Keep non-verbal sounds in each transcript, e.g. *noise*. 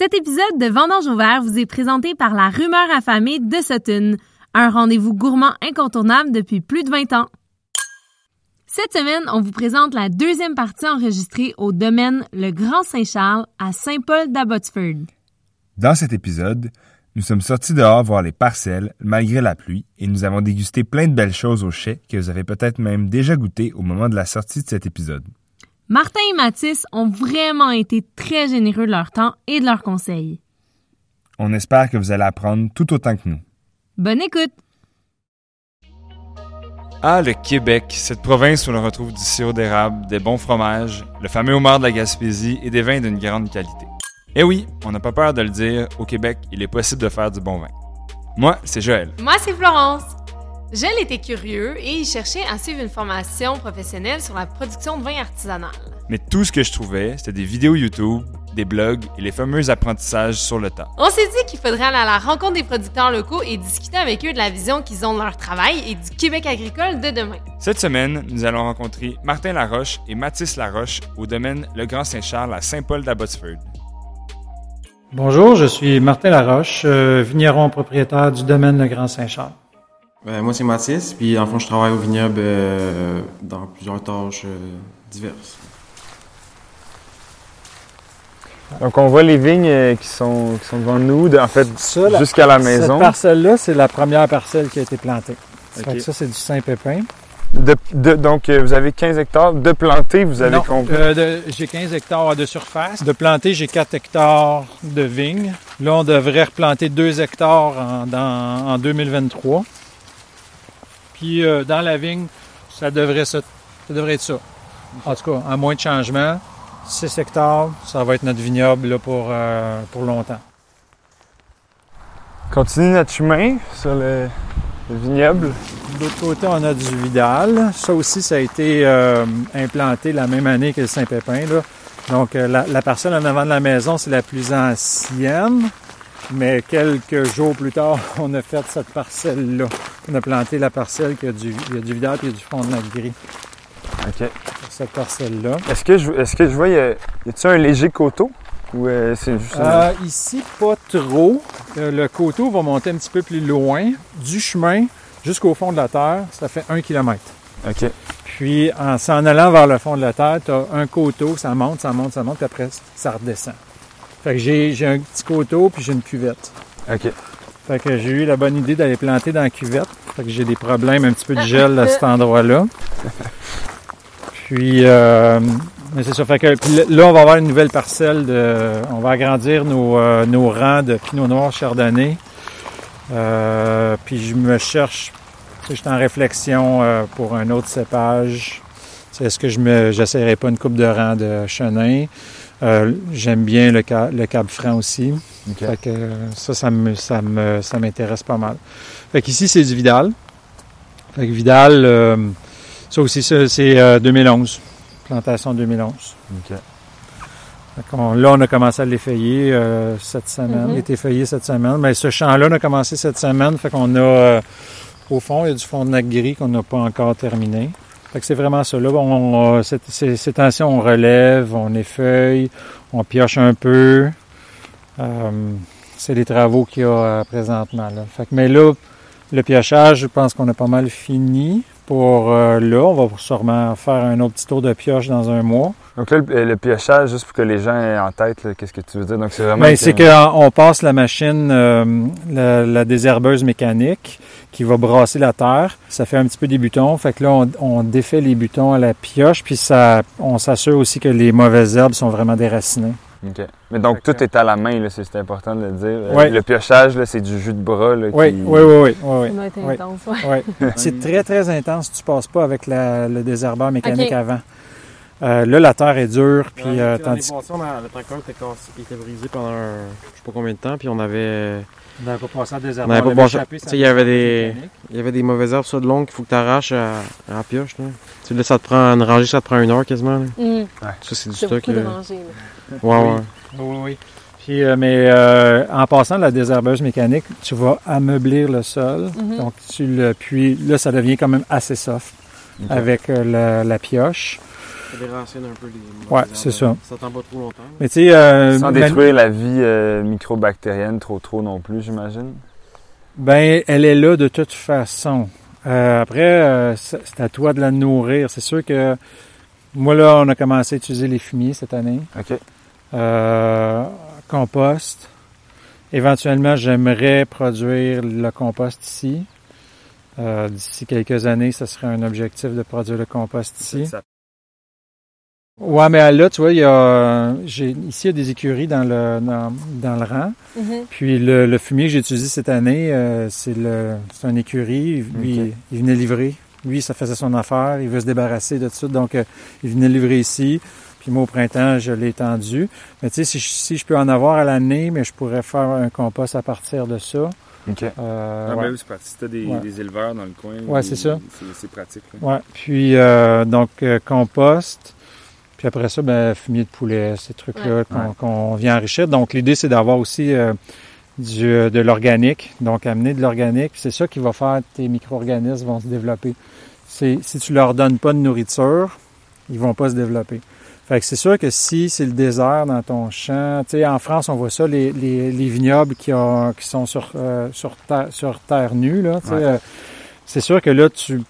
Cet épisode de Vendange ouvert vous est présenté par la rumeur affamée de Sutton, un rendez-vous gourmand incontournable depuis plus de 20 ans. Cette semaine, on vous présente la deuxième partie enregistrée au domaine Le Grand Saint-Charles à Saint-Paul d'Abbotsford. Dans cet épisode, nous sommes sortis dehors voir les parcelles malgré la pluie et nous avons dégusté plein de belles choses au chai que vous avez peut-être même déjà goûté au moment de la sortie de cet épisode. Martin et Mathis ont vraiment été très généreux de leur temps et de leurs conseils. On espère que vous allez apprendre tout autant que nous. Bonne écoute! Ah, le Québec, cette province où l'on retrouve du sirop d'érable, des bons fromages, le fameux homard de la Gaspésie et des vins d'une grande qualité. Eh oui, on n'a pas peur de le dire, au Québec, il est possible de faire du bon vin. Moi, c'est Joël. Moi, c'est Florence. Joël était curieux et il cherchait à suivre une formation professionnelle sur la production de vin artisanal. Mais tout ce que je trouvais, c'était des vidéos YouTube, des blogs et les fameux apprentissages sur le tas. On s'est dit qu'il faudrait aller à la rencontre des producteurs locaux et discuter avec eux de la vision qu'ils ont de leur travail et du Québec agricole de demain. Cette semaine, nous allons rencontrer Martin Laroche et Mathis Laroche au domaine Le Grand Saint-Charles à Saint-Paul d'Abbotsford. Bonjour, je suis Martin Laroche, euh, vigneron propriétaire du domaine Le Grand Saint-Charles. Euh, moi, c'est Mathis, puis en fond, je travaille au vignoble euh, dans plusieurs tâches euh, diverses. Donc, on voit les vignes euh, qui sont, qui sont devant nous, de- en fait, jusqu'à la maison. Cette parcelle-là, c'est la première parcelle qui a été plantée. Ça, fait que ça, c'est du Saint-Pépin. De- de- donc, euh, vous avez 15 hectares de plantés, vous avez Non, compris? euh, de- j'ai 15 hectares de surface. De planter, j'ai 4 hectares de vignes. Là, on devrait replanter 2 hectares en, dans- en 2023. Puis, euh, dans la vigne, ça devrait, se- ça devrait être ça. En tout cas, à moins de changement, 6 hectares, ça va être notre vignoble là, pour, euh, pour longtemps. Continue notre chemin sur le, le vignoble. De l'autre côté, on a du Vidal. Ça aussi, ça a été euh, implanté la même année que le Saint-Pépin. là. Donc, la, la parcelle en avant de la maison, c'est la plus ancienne. Mais quelques jours plus tard, *laughs* on a fait cette parcelle-là. On a planté la parcelle qui a du, il y a du Vidal et il y a du Frontenac gris. OK. Cette parcelle-là. Est-ce que je, est-ce que je vois, y a, y a-tu un léger coteau? Ou euh, c'est juste Euh, ici, pas trop. Euh, le coteau va monter un petit peu plus loin. Du chemin jusqu'au fond de la terre, ça fait un kilomètre. OK. Puis en s'en allant vers le fond de la terre, tu as un coteau, ça monte, ça monte, ça monte, puis après ça redescend. Fait que j'ai j'ai un petit coteau, puis j'ai une cuvette. OK. Fait que j'ai eu la bonne idée d'aller planter dans la cuvette. Fait que j'ai des problèmes un petit peu de gel à cet endroit-là. *laughs* Puis, euh, mais c'est ça. Fait que puis là, on va avoir une nouvelle parcelle de. On va agrandir nos, euh, nos rangs de Pinot Noir Chardonnay. Euh, puis je me cherche. Je suis en réflexion euh, pour un autre cépage. Est-ce que je me j'essaierai pas une coupe de rang de chenin. Euh, J'aime bien le, ca- le cab franc aussi. OK. Fait que euh, ça, ça me, ça me, ça m'intéresse pas mal. Fait qu'ici, c'est du Vidal. Fait que Vidal, euh, ça aussi, ça, c'est euh, 2011. Plantation 2011. OK. Fait qu'on- là, on a commencé à l'effeuiller euh, cette semaine. Il est effeuillé cette semaine. Mais ce champ-là, on a commencé cette semaine. Fait qu'on a, euh, au fond, il y a du frontenac gris qu'on n'a pas encore terminé. C'est vraiment ça. Là, on, on- ces, ces temps-ci, on relève, on effeuille, on pioche un peu. Euh, c'est les travaux qu'il y a euh, présentement. Là. Fait que, mais là, le piochage, je pense qu'on a pas mal fini pour euh, là. On va sûrement faire un autre petit tour de pioche dans un mois. Donc là, le, le piochage, juste pour que les gens aient en tête, qu'est-ce que tu veux dire? Donc c'est vraiment... Ben, c'est qu'on passe la machine, euh, la, la désherbeuse mécanique qui va brasser la terre. Ça fait un petit peu des butons. Fait que là, on, on défait les butons à la pioche, puis ça, on s'assure aussi que les mauvaises herbes sont vraiment déracinées. OK. Mais donc Fait tout que- est à la main, là, c'est important de le dire. Euh, Ouais. Le piochage, là, c'est du jus de bras. Là, Oui, qui- oui, oui, oui, oui, Ça doit être oui. intense, ouais. oui. *laughs* C'est très, très intense. Tu passes pas avec la- le désherbeur mécanique avant. Euh, là, la terre est dure, puis euh, tandis le tracteur était, cassé, il était brisé pendant un, je sais pas combien de temps, puis on avait, on n'avait pas passé à on désherbeur. avait pas passé- tu sais, il y avait des, mécanique. il y avait des mauvaises herbes ça de longues qu'il faut que tu arraches à, à la pioche, là. Tu sais, là, ça te prend, une rangée, ça te prend une heure quasiment, là. Hum, Ça, c'est du C'est stock, beaucoup de là. rangées, là. *laughs* Ouais, Oui. ouais. Oui, oui. Puis, euh, mais euh, en passant de la désherbeuse mécanique, tu vas ameublir le sol. Mhm. Donc, tu le puis là, ça devient quand même assez soft avec euh, la, la pioche. Ça déracine un peu les. Ouais, c'est ça. Ça tend pas trop longtemps. Mais tu sais, euh, Sans détruire la vie euh, microbactérienne trop trop non plus, j'imagine. Ben, elle est là de toute façon. Euh, après, euh, c'est c'est à toi de la nourrir. C'est sûr que moi, là, on a commencé à utiliser les fumiers cette année. OK. Euh, compost. Éventuellement, j'aimerais produire le compost ici. Euh, D'ici quelques années, ce serait un objectif de produire le compost ici. Ouais, mais là, tu vois, il y a, j'ai, ici, il y a des écuries dans le, dans, dans le rang. Mhm. Puis le, le fumier que j'ai utilisé cette année, euh, c'est le c'est un écurie. Lui, il venait livrer. Lui, ça faisait son affaire. Il veut se débarrasser de tout ça. Donc, euh, il venait livrer ici. Puis moi, au printemps, je l'ai tendu. Mais tu sais, si, je- si je peux en avoir à l'année, mais je pourrais faire un compost à partir de ça. OK. Euh, Ah, ouais. ben oui, c'est pratique. Si t'as des, Ouais. des éleveurs dans le coin, Ouais, c'est ça. C'est, pratique. là. Ouais. Puis euh, donc euh, compost. Puis après ça, ben, fumier de poulet, ces trucs-là qu'on vient enrichir. Donc l'idée, c'est d'avoir aussi euh, du, de l'organique. Donc amener de l'organique. Puis c'est ça qui va faire que tes micro-organismes vont se développer. C'est si tu leur donnes pas de nourriture, ils vont pas se développer. Fait que c'est sûr que si c'est le désert dans ton champ, tu sais, en France, on voit ça, les, les, les vignobles qui, ont, qui sont sur, euh, sur, terre, sur terre nue, là, Ouais. euh, c'est sûr que là, tu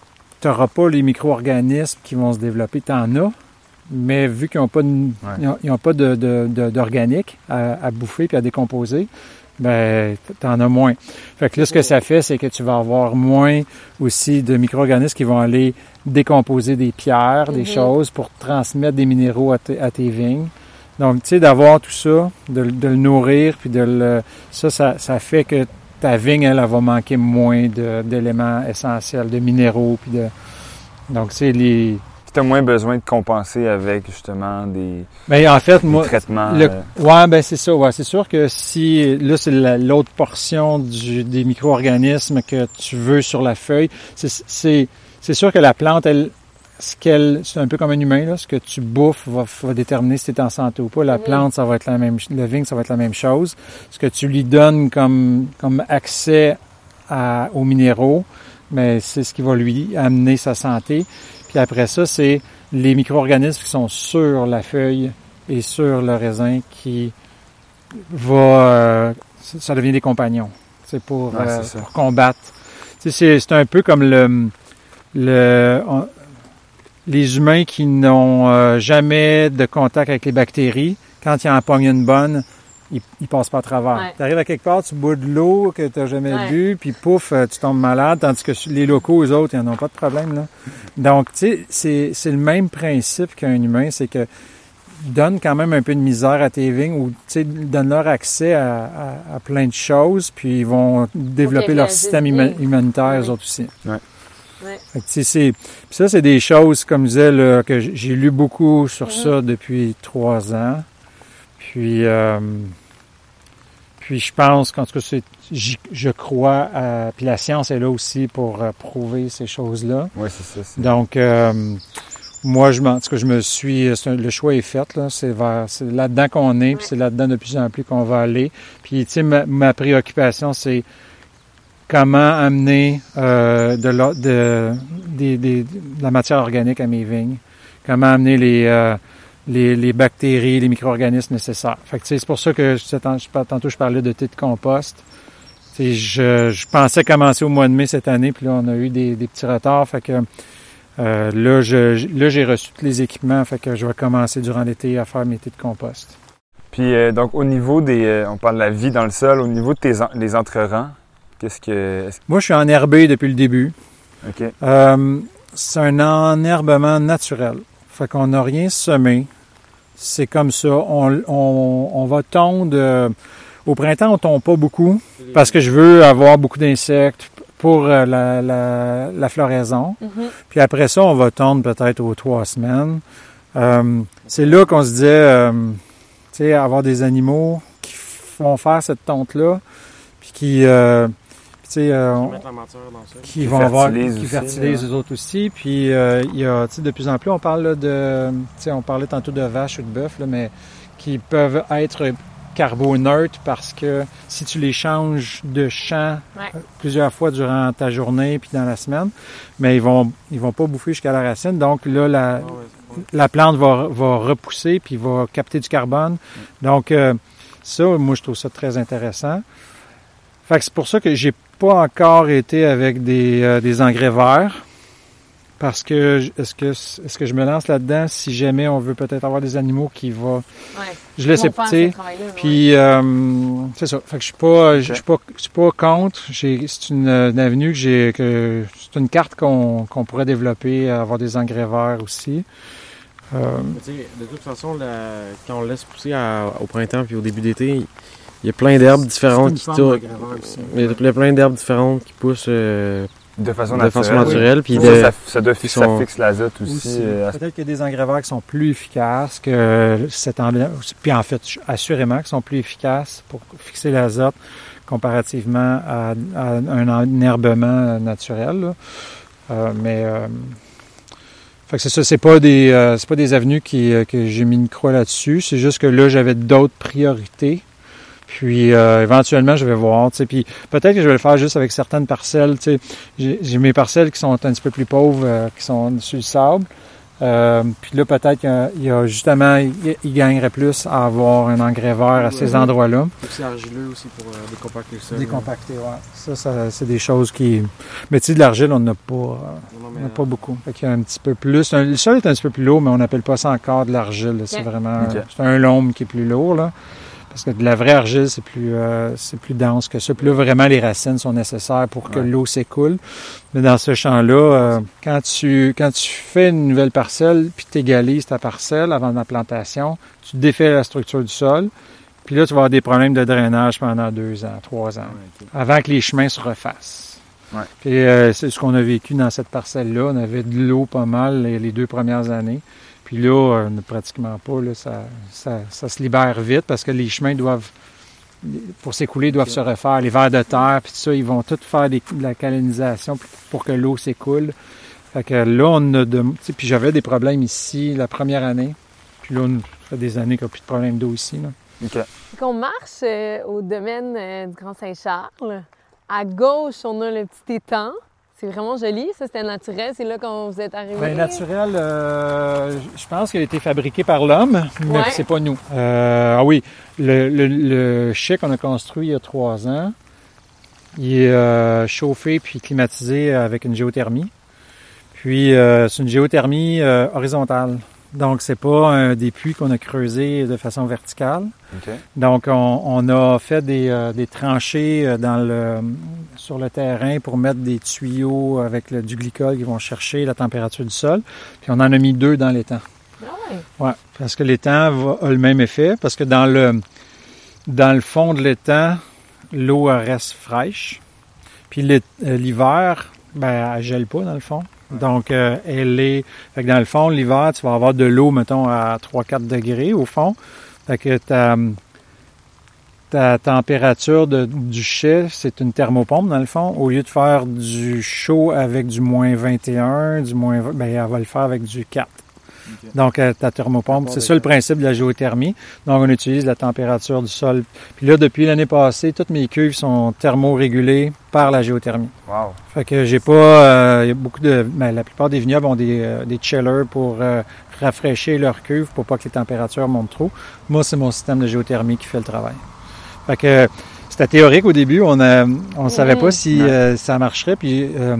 n'auras pas les micro-organismes qui vont se développer, tu en as, mais vu qu'ils n'ont pas, de, ils ont, ils ont pas de, de, de- d'organique à, à bouffer puis à décomposer, ben, tu en as moins. Fait que là, ce que ça fait, c'est que tu vas avoir moins aussi de micro-organismes qui vont aller décomposer des pierres, des Mhm. choses pour transmettre des minéraux à, tes- à tes vignes. Donc, tu sais, d'avoir tout ça, de, de le nourrir, puis de le... Ça, ça, ça fait que ta vigne, elle, elle va manquer moins de- d'éléments essentiels, de minéraux, puis de... Donc, c'est les... Tu as moins besoin de compenser avec justement des, Mais en fait, des moi... traitements. le- euh, Ouais, ben c'est ça. Ouais, c'est sûr que si là c'est la- l'autre portion du- des micro-organismes que tu veux sur la feuille, c'est c'est sûr que la plante, elle, ce qu'elle, c'est un peu comme un humain là, ce que tu bouffes va, va déterminer si tu es en santé ou pas. La plante, ça va être la même, le vigne, ça va être la même chose. Ce que tu lui donnes comme comme accès à- aux minéraux, mais c'est ce qui va lui amener sa santé. Puis après ça, c'est les micro-organismes qui sont sur la feuille et sur le raisin qui va... euh, ça devient des compagnons. C'est pour, Ouais, euh, pour combattre. Tu sais, c'est, c'est un peu comme le... le on- les humains qui n'ont euh, jamais de contact avec les bactéries, quand ils en pognent une bonne, ils, ils passent pas à travers. Ouais. Tu arrives à quelque part, tu bois de l'eau que tu n'as jamais Ouais. bu, puis pouf, euh, tu tombes malade, tandis que les locaux, eux autres, ils n'en ont pas de problème. Là. Donc, tu sais, c'est, c'est le même principe qu'un humain, c'est que donne quand même un peu de misère à tes vignes ou tu sais, donne-leur accès à, à- à plein de choses, puis ils vont développer leur système Ouais. eux autres aussi. Ouais. Ouais. Fait que, tu sais, c'est, puis ça, c'est des choses, comme je disais, là, que j'ai lu beaucoup sur ça depuis trois ans. Puis, euh, puis je pense qu'en tout cas, je crois, à, puis la science est là aussi pour euh, prouver ces choses-là. Ouais, c'est ça. c'est- Donc, euh, moi, je, m'en- en tout cas, je me suis. un- le choix est fait. Là, c'est, vers, c'est là-dedans qu'on est, puis c'est là-dedans de plus en plus qu'on va aller. Puis, tu sais, ma, ma préoccupation, c'est comment amener euh, de, la, de, des- de la matière organique à mes vignes. Comment amener les, euh, les, les bactéries, les micro-organismes nécessaires. Fait que, c'est pour ça que tantôt, je parlais de thé de compost. Je, je pensais commencer au mois de mai cette année, puis là, on a eu des, des petits retards. Fait que euh, là, là, j'ai reçu tous les équipements, fait que je vais commencer durant l'été à faire mes thés de compost. Puis euh, donc au niveau des, euh, on parle de la vie dans le sol, au niveau de tes en- les qu'est-ce que, est-ce- Moi, je suis enherbé depuis le début. ok, Euh, c'est un enherbement naturel. Fait qu'on n'a rien semé. C'est comme ça. On, on, on va tondre. euh, au printemps, on tombe pas beaucoup parce que je veux avoir beaucoup d'insectes pour euh, la, la, la floraison. Mhm. Puis après ça, on va tondre peut-être aux trois semaines. Euh, c'est là qu'on se disait, euh, tu sais, avoir des animaux qui vont faire cette tonte-là, puis qui, euh, euh, on- Mettre la matière dans ça. qui vont avoir, fertilisent qui aussi, fertilisent eux autres aussi. Puis euh, il y a, tu sais, de plus en plus, on parle là, de, tu sais, on parlait tantôt de vaches ou de bœufs, là, mais qui peuvent être carboneutres parce que si tu les changes de champ Ouais. euh, plusieurs fois durant ta journée puis dans la semaine, mais ils vont ils vont pas bouffer jusqu'à la racine. Donc là, la, Ah ouais. la plante va, va repousser puis va capter du carbone. Donc, euh, ça, moi, je trouve ça très intéressant. Fait que c'est pour ça que j'ai pas encore été avec des, euh, des engrais verts. Parce que est-ce que est-ce que je me lance là-dedans si jamais on veut peut-être avoir des animaux qui vont Ouais. je laisse ouais. Puis euh, c'est ça. Fait que je suis pas je suis pas je suis pas contre. J'ai c'est une, une avenue que j'ai que c'est une carte qu'on qu'on pourrait développer, avoir des engrais verts aussi. Euh, de toute façon, la- quand on laisse pousser à- au printemps puis au début d'été, il y a plein d'herbes différentes qui tournent. Il y a plein- d'herbes différentes qui poussent euh, De façon de naturelle. façon naturelle. Puis Ça, de- ça, ça doit ils ça sont- fixe l'azote aussi. aussi. euh, Peut-être qu'il y a des engrais verts qui sont plus efficaces que cet engrais. Puis en fait, assurément qu'ils sont plus efficaces pour fixer l'azote comparativement à, à un enherbement naturel. là. Euh, mais euh, fait que c'est ça, c'est pas des euh, c'est pas des avenues qui, euh, que j'ai mis une croix là-dessus. C'est juste que là, j'avais d'autres priorités. Puis euh, éventuellement, je vais voir. tu sais, Puis peut-être que je vais le faire juste avec certaines parcelles. tu sais. J'ai j'ai mes parcelles qui sont un petit peu plus pauvres, euh, qui sont sur le sable. Euh, puis là, peut-être qu'il y a- il y a justement, il, gagnerait plus à avoir un engrais vert à ces endroits-là. C'est argileux aussi pour euh, décompacter le sol. Décompacté, ouais. Ça, ça c'est des choses qui. Mais tu sais, de l'argile, on n'en a pas. euh, Non, on mais, n'a pas beaucoup. Fait qu'il y a un petit peu plus. un- le sol est un petit peu plus lourd, mais on n'appelle pas ça encore de l'argile. là. C'est vraiment. C'est un loam qui est plus lourd, là. Parce que de la vraie argile, c'est plus, euh, c'est plus dense que ça. Puis là, vraiment, les racines sont nécessaires pour que Ouais. l'eau s'écoule. Mais dans ce champ-là, euh, quand tu quand tu fais une nouvelle parcelle, puis tu égalises ta parcelle avant la plantation, tu défais la structure du sol. Puis là, tu vas avoir des problèmes de drainage pendant deux ans, trois ans, avant que les chemins se refassent. Ouais. Puis euh, c'est ce qu'on a vécu dans cette parcelle-là. On avait de l'eau pas mal les, les deux premières années. Puis là, euh, pratiquement pas. Là, ça, ça, ça se libère vite parce que les chemins doivent, pour s'écouler, doivent se refaire. Les vers de terre, puis tout ça, ils vont tout faire des- de la calonisation pour- que l'eau s'écoule. Fait que là, on a de. tu sais, Puis j'avais des problèmes ici la première année. Puis là, on- ça fait des années qu'il n'y a plus de problème d'eau ici. Là. Ok. Fait qu'on marche euh, au domaine euh, du Grand Saint-Charles. À gauche, on a le petit étang. C'est vraiment joli. Ça, c'était naturel. C'est là quand vous êtes arrivé. Bien, naturel, euh, je pense qu'il a été fabriqué par l'homme, mais Ouais. c'est pas nous. Euh, ah oui, le, le, le chai qu'on a construit il y a trois ans, il est euh, chauffé puis climatisé avec une géothermie. Puis c'est une géothermie horizontale. Donc c'est pas un, des puits qu'on a creusés de façon verticale. Donc, on, on a fait des, euh, des tranchées euh, dans le, sur le terrain pour mettre des tuyaux avec le, du glycol qui vont chercher la température du sol. Puis on en a mis deux dans l'étang. Ah ouais. Ouais, parce que l'étang va- a le même effet, parce que dans le, dans le fond de l'étang, l'eau reste fraîche. Puis euh, l'hiver, ben, elle gèle pas dans le fond. Donc, euh, elle est. Fait que dans le fond, l'hiver, tu vas avoir de l'eau, mettons, à 3-4 degrés au fond. Fait que ta, ta température de- du chai, c'est une thermopompe dans le fond. Au lieu de faire du chaud avec du moins 21, du moins 20, ben, elle va le faire avec du 4. Donc, euh, ta thermopompe, c'est ça le principe de la géothermie. Donc, on utilise la température du sol. Puis là, depuis l'année passée, toutes mes cuves sont thermorégulées par la géothermie. Wow. Fait que j'ai pas, euh, il y a beaucoup de, ben, la plupart des vignobles ont des, euh, des chillers pour euh, rafraîchir leur cuve pour pas que les températures montent trop. Moi, c'est mon système de géothermie qui fait le travail. Fait que c'était théorique au début, on a, on savait pas si euh, ça marcherait. Puis euh,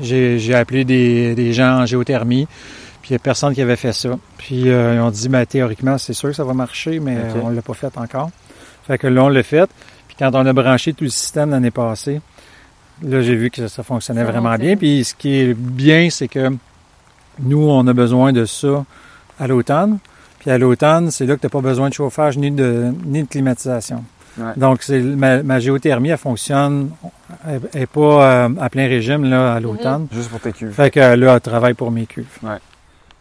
j'ai, j'ai appelé des, des gens en géothermie. Puis il n'y a personne qui avait fait ça. Puis euh, ils ont dit, ben, théoriquement, c'est sûr que ça va marcher, mais euh, on l'a pas fait encore. Fait que là, on l'a fait. Puis quand on a branché tout le système l'année passée, là, j'ai vu que ça fonctionnait Ça vraiment bien. Puis ce qui est bien, c'est que nous, on a besoin de ça à l'automne. Puis à l'automne, c'est là que tu n'as pas besoin de chauffage ni de, ni de climatisation. Ouais. Donc, c'est ma, ma géothermie, elle fonctionne, elle n'est pas euh, à plein régime là, à l'automne. Juste pour tes cuves. Fait que là, elle travaille pour mes cuves.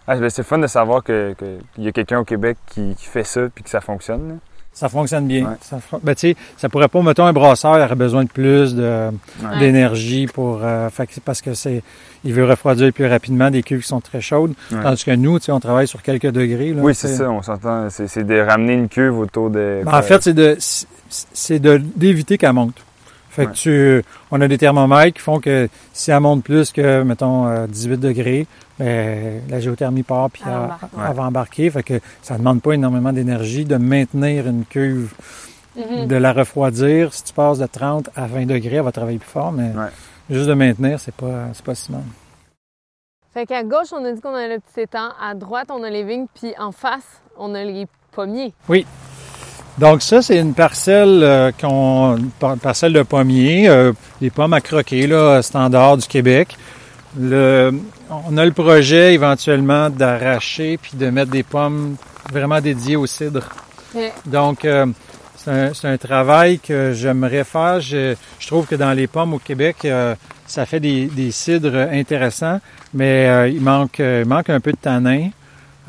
Ah, ben, c'est fun de savoir que- qu'il y a quelqu'un au Québec qui, qui fait ça puis que ça fonctionne. là. Ça fonctionne bien. Ouais. Ça, ben, tu sais, ça pourrait pas, mettons, un brasseur aurait besoin de plus de, Ouais. d'énergie pour, euh, fait parce que c'est, il veut refroidir plus rapidement des cuves qui sont très chaudes. Ouais. Tandis que nous, tu sais, on travaille sur quelques degrés. Là, Oui, c'est ça, on s'entend. C'est de ramener une cuve autour de. Ben, en fait, c'est de, c'est d'éviter qu'elle monte. Fait que tu, on a des thermomètres qui font que si elle monte plus que, mettons, euh, 18 degrés, ben, la géothermie part puis Elle elle, embarque. elle va embarquer. Fait que ça demande pas énormément d'énergie de maintenir une cuve, Mhm. de la refroidir. Si tu passes de 30 à 20 degrés, elle va travailler plus fort, mais Ouais. juste de maintenir, c'est pas, c'est pas si mal. Fait qu'à gauche, on a dit qu'on a le petit étang. À droite, on a les vignes. Puis en face, on a les pommiers. Donc ça, c'est une parcelle euh, qu'on, parcelle de pommiers, euh, des pommes à croquer, là, standard du Québec. Le, on a le projet éventuellement d'arracher puis de mettre des pommes vraiment dédiées au cidre. Donc euh, c'est un, un travail que j'aimerais faire. Je, je trouve que dans les pommes au Québec, euh, ça fait des, des cidres intéressants, mais euh, il manque, euh, il manque un peu de tanin.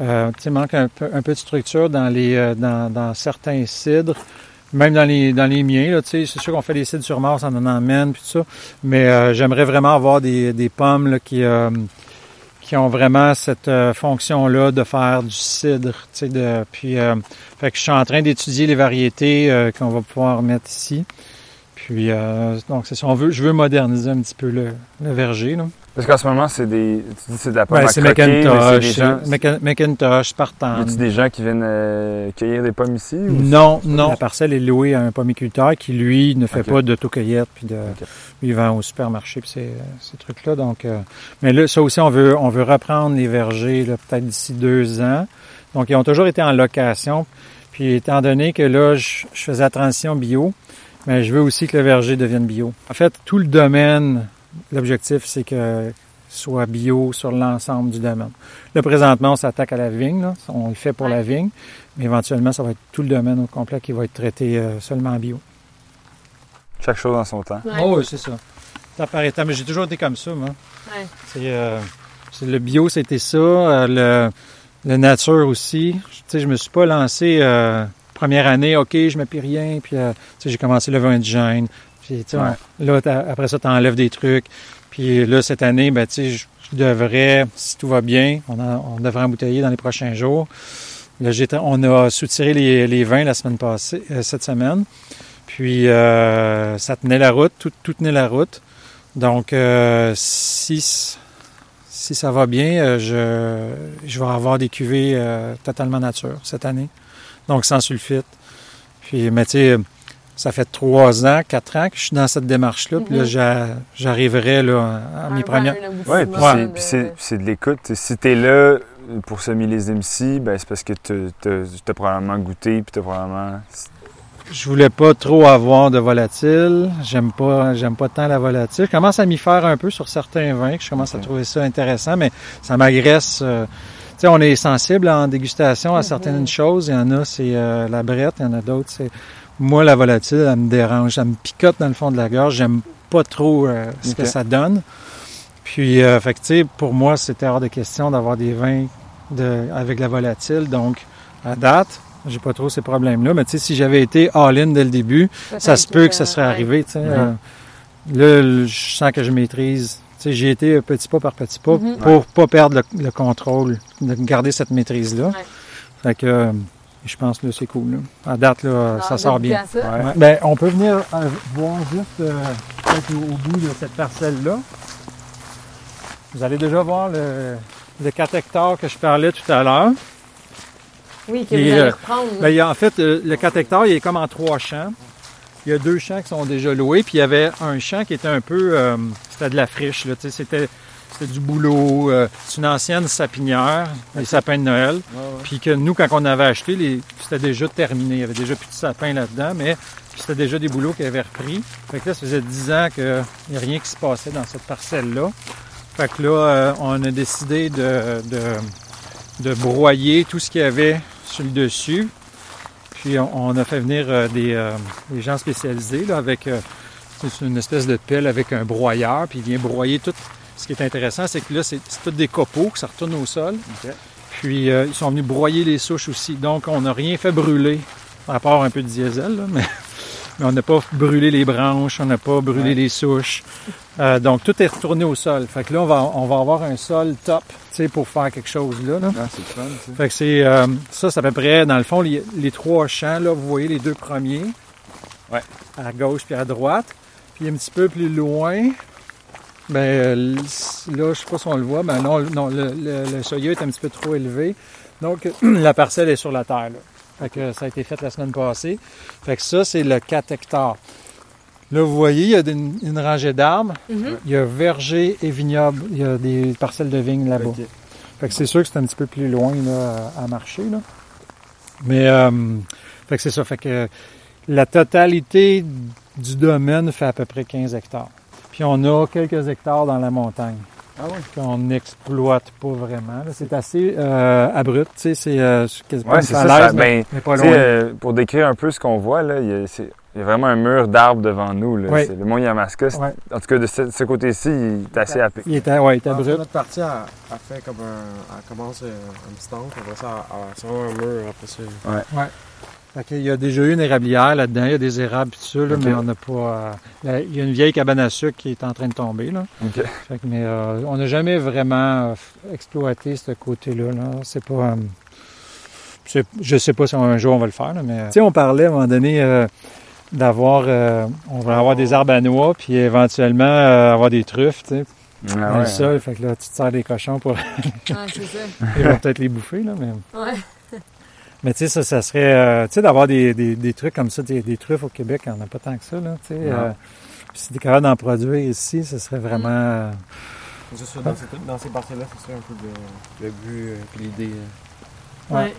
Euh, il manque un peu, de structure dans les euh, dans, dans certains cidres, même dans les dans les miens. C'est sûr qu'on fait des cidres sur Mars, on en emmène puis tout ça, mais euh, j'aimerais vraiment avoir des, des pommes là, qui euh, qui ont vraiment cette euh, fonction-là de faire du cidre. De, puis, euh, fait que je suis en train d'étudier les variétés euh, qu'on va pouvoir mettre ici. Puis, donc, c'est ça. On veut, je veux moderniser un petit peu le, le verger. Là. Parce qu'en ce moment, c'est des. Tu dis que c'est de la pomme Ouais, à c'est Macintosh, des gens. Macintosh, Y Spartan. a-tu des gens qui viennent euh, cueillir des pommes ici? ou- Non, non. La parcelle est louée à un pommiculteur qui, lui, ne fait pas d'autocueillette, puis de, Ok. lui, il vend au supermarché, puis ces, ces trucs-là. Donc, euh, mais là, ça aussi, on veut, on veut reprendre les vergers, là, peut-être d'ici deux ans. Donc, ils ont toujours été en location. Puis, étant donné que là, je, je faisais la transition bio, mais je veux aussi que le verger devienne bio. En fait, tout le domaine, l'objectif, c'est que soit bio sur l'ensemble du domaine. Là, présentement, on s'attaque à la vigne. Là. On le fait pour la vigne. Mais éventuellement, ça va être tout le domaine au complet qui va être traité euh, seulement bio. Chaque chose en son temps. Ouais. Oh, oui, c'est ça. Ça par étapes. Mais j'ai toujours été comme ça, moi. Ouais. C'est, euh, c'est le bio, c'était ça. euh, le, le nature aussi. Tu sais, je me suis pas lancé euh, première année, OK, je mets plus rien. Puis, euh, j'ai commencé le vin de gêne. Puis, tu sais, Ouais. là, après ça, tu enlèves des trucs. Puis là, cette année, ben, tu sais, je, je devrais, si tout va bien, on, devrait embouteiller dans les prochains jours. Là, on a soutiré les, les vins la semaine passée, euh, cette semaine. Puis euh, ça tenait la route, tout, tout tenait la route. Donc euh, si, si ça va bien, je, je vais avoir des cuvées totalement nature cette année. Donc sans sulfite. Puis, mais tu sais, ça fait trois ans, quatre ans que je suis dans cette démarche-là. Puis là, Mhm. j'a- j'arriverai là, à mes premières. Oui, puis Ouais. c'est- de- puis c'est puis c'est de l'écoute. Si tu es là pour ce millésime-ci, ben c'est parce que tu as probablement goûté, puis tu probablement. Je voulais pas trop avoir de volatile. J'aime pas, j'aime pas tant la volatile. Je commence à m'y faire un peu sur certains vins, que je commence à trouver ça intéressant, mais ça m'agresse. euh, tu sais, on est sensible en dégustation à certaines choses. Il y en a, c'est euh, la brette. Il y en a d'autres, c'est moi la volatile, elle me dérange, elle me picote dans le fond de la gorge. J'aime pas trop euh, ce que ça donne. Puis, euh, fait que, tu sais, pour moi, c'était hors de question d'avoir des vins de, avec la volatile. Donc, à date, j'ai pas trop ces problèmes-là. Mais tu sais, si j'avais été all-in dès le début, ça se peut que ça serait Ouais. arrivé. tu sais. Euh, là, je sens que je maîtrise. Tu sais, j'ai été petit pas par petit pas Mhm. pour pas perdre le, le contrôle, de garder cette maîtrise-là. Ouais. Fait que euh, je pense que là, c'est cool. Là. À date, là, Ah, ça sort bien. à ça. Ouais. Ouais. Ben, on peut venir euh, voir juste euh, peut-être au, au bout de cette parcelle-là. Vous allez déjà voir le, le 4 hectares que je parlais tout à l'heure. Oui, que Et, vous allez euh, reprendre. Ben, il y a, en fait, euh, le 4 hectares, il est comme en trois champs. Il y a deux champs qui sont déjà loués, puis il y avait un champ qui était un peu... euh, c'était de la friche, là, tu sais, c'était, c'était du boulot. euh, c'est une ancienne sapinière, les sapins de Noël. Puis que nous, quand on avait acheté, les, c'était déjà terminé. Il y avait déjà plus de sapins là-dedans, mais c'était déjà des boulots qui avaient repris. Fait que là, ça faisait 10 ans qu'il n'y a rien qui se passait dans cette parcelle-là. Fait que là, euh, on a décidé de, de, de broyer tout ce qu'il y avait sur le dessus. Puis on, on a fait venir euh, des, euh, des gens spécialisés là, avec c'est une espèce de pelle avec un broyeur, puis il vient broyer tout. Ce qui est intéressant, c'est que là, c'est tous des copeaux que ça retourne au sol. Puis euh, ils sont venus broyer les souches aussi. Donc on n'a rien fait brûler, à part un peu de diesel, là, mais, *laughs* mais on n'a pas brûlé les branches, on n'a pas brûlé Ouais. les souches. Euh, donc tout est retourné au sol. Fait que là, on va, on va avoir un sol top, tu sais, pour faire quelque chose là. là. Ah, c'est fun. Fait que c'est euh, ça, c'est à peu près, dans le fond, les, les trois champs, là, vous voyez les deux premiers. Ouais. À gauche puis à droite. Puis un petit peu plus loin, ben, euh, là, je sais pas si on le voit, mais non, non le, le, le soya est un petit peu trop élevé. Donc, *clears throat* la parcelle est sur la terre. Là. Fait que ça a été fait la semaine passée. Fait que ça, c'est le 4 hectares. Là, vous voyez, il y a une, une rangée d'arbres. Mhm. Il y a verger et vignoble. Il y a des parcelles de vignes là-bas. Fait que c'est sûr que c'est un petit peu plus loin là, à à marcher. Là. Mais euh, fait que c'est ça. Fait que la totalité du domaine fait à peu près 15 hectares. Puis on a quelques hectares dans la montagne Ah ouais? qu'on n'exploite pas vraiment. là. C'est assez euh, abrupt, tu sais, c'est euh, quasiment Ouais, ça. ça mais, ben, mais pas loin. euh, pour décrire un peu ce qu'on voit, là, il y a, c'est- il y a vraiment un mur d'arbres devant nous. Là. Ouais. C'est le mont Yamaska. Ouais. En tout cas, de ce, ce côté-ci, il est assez happé. Il est, à- ouais, il est Ah, abrupt. Notre partie a, a fait comme un. Elle commence euh, un petit angle, après ça, elle- elle- c'est vraiment un mur, après ça. Fait qu'il y a déjà eu une érablière là-dedans, il y a des érables et tout ça, là, mais on n'a pas. euh, là, il y a une vieille cabane à sucre qui est en train de tomber. Là. OK. Fait que, mais euh, on n'a jamais vraiment euh, exploité ce côté-là. Là. C'est pas. euh, je sais pas si un jour on va le faire, là, mais. Tu sais, on parlait à un moment donné euh, d'avoir. euh, on va avoir des arbres à noix, puis éventuellement euh, avoir des truffes, tu sais, Ah dans ouais. le sol. Fait que là, tu te sers des cochons pour. Ah, c'est ça. *laughs* Ils vont peut-être les bouffer, là, mais. Ouais. Mais tu sais, ça, ça serait. euh, tu sais, d'avoir des, des, des trucs comme ça, des, des truffes au Québec, il n'y en a pas tant que ça, là. Tu sais. Euh, puis si t'es capable d'en produire ici, ce serait vraiment. euh, C'est ça, dans, ces, dans ces parties-là, c'est ça un peu le, le but euh, l'idée. euh. Ouais. Ouais.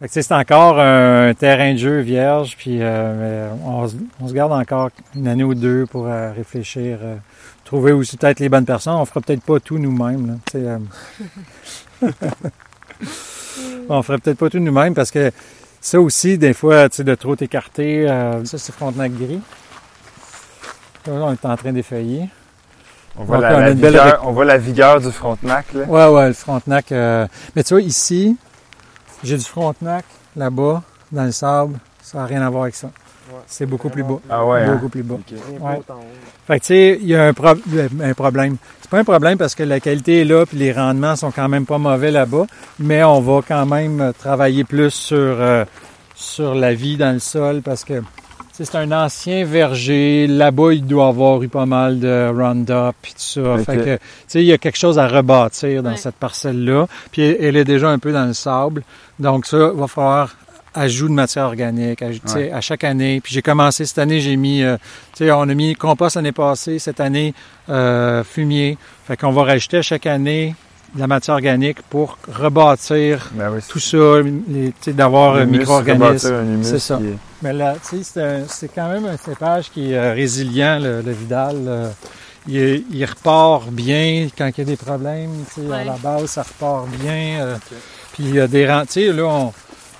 Fait que, tu sais, c'est encore un terrain de jeu vierge, puis euh, on, se- on se garde encore une année ou deux pour euh, réfléchir, euh, trouver aussi peut-être les bonnes personnes. On fera peut-être pas tout nous-mêmes. là, *laughs* euh. on ferait peut-être pas tout nous-mêmes parce que ça aussi, des fois, tu sais, de trop t'écarter. euh, ça, c'est Frontenac gris. Là, on est en train d'effeuiller. On voit, Donc, la, on la belle vigueur, on voit la vigueur du Frontenac. Là. Ouais, ouais, le Frontenac. euh, Mais tu vois, ici, j'ai du Frontenac là-bas, dans le sable. Ça n'a rien à voir avec ça. C'est beaucoup plus bas. Ah ouais, hein? Beaucoup plus Ouais. haut. Fait que tu sais, il y a un, pro- un problème. C'est pas un problème parce que la qualité est là, puis les rendements sont quand même pas mauvais là-bas, mais on va quand même euh, travailler plus sur, euh, sur la vie dans le sol parce que tu sais, c'est un ancien verger. Là-bas, il doit avoir eu pas mal de Roundup et tout ça. Fait que, tu sais, il y a quelque chose à rebâtir dans Ouais. cette parcelle-là. Puis elle elle est déjà un peu dans le sable. Donc ça, va falloir ajout de matière organique aj- tu sais, Ouais. à chaque année. Puis j'ai commencé cette année, j'ai mis, euh, tu sais, on a mis compost l'année passée, cette année euh, fumier. Fait qu'on va rajouter à chaque année de la matière organique pour rebâtir Ben oui, tout ça, les- tu sais, d'avoir un micro-organisme. C'est ça. qui est- Mais là, tu sais, c'est quand même un cépage qui est euh, résilient, le, le Vidal. euh, il, il repart bien quand il y a des problèmes. tu sais, À Ouais. la base, ça repart bien. euh, Puis il y a des tu sais, là, on,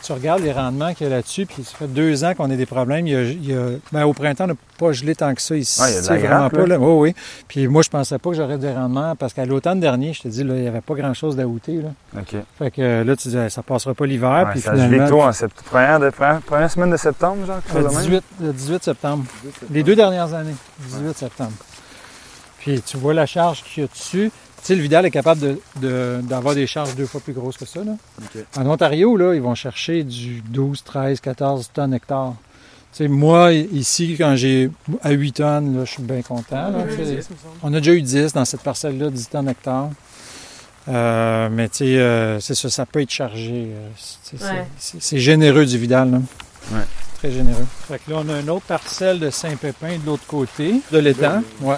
tu regardes les rendements qu'il y a là-dessus, puis ça fait deux ans qu'on a des problèmes. Il y a, il y a- ben, au printemps, on n'a pas gelé tant que ça ici. Ouais, il y a de la vraiment grappe, pas, là. là. Oui, oui. Puis moi, je pensais pas que j'aurais des rendements parce qu'à l'automne dernier, je te dis, là, il n'y avait pas grand-chose d'ajouter. OK. Fait que là, tu dis, ça passera pas l'hiver. Ouais, puis ça a gelé finalement, tôt en sept... première, de- première, première semaine de septembre, genre, le chose de même? 18, le 18 septembre. Les deux dernières années, 18 septembre. Puis tu vois la charge qu'il y a dessus. Tu sais, le Vidal est capable de- de- d'avoir des charges deux fois plus grosses que ça. Là. En Ontario, là, ils vont chercher du 12, 13, 14 tonnes hectare. Tu sais, moi, ici, quand j'ai à 8 tonnes, là, je suis bien content. là. On a déjà eu 10 dans cette parcelle-là, 10 tonnes hectare. Euh, mais tu sais, euh, c'est ça, ça peut être chargé. euh, c'est- Ouais. généreux du Vidal. Là. Ouais. Très généreux. Fait que là, on a une autre parcelle de Saint-Pépin de l'autre côté de l'étang. Ouais.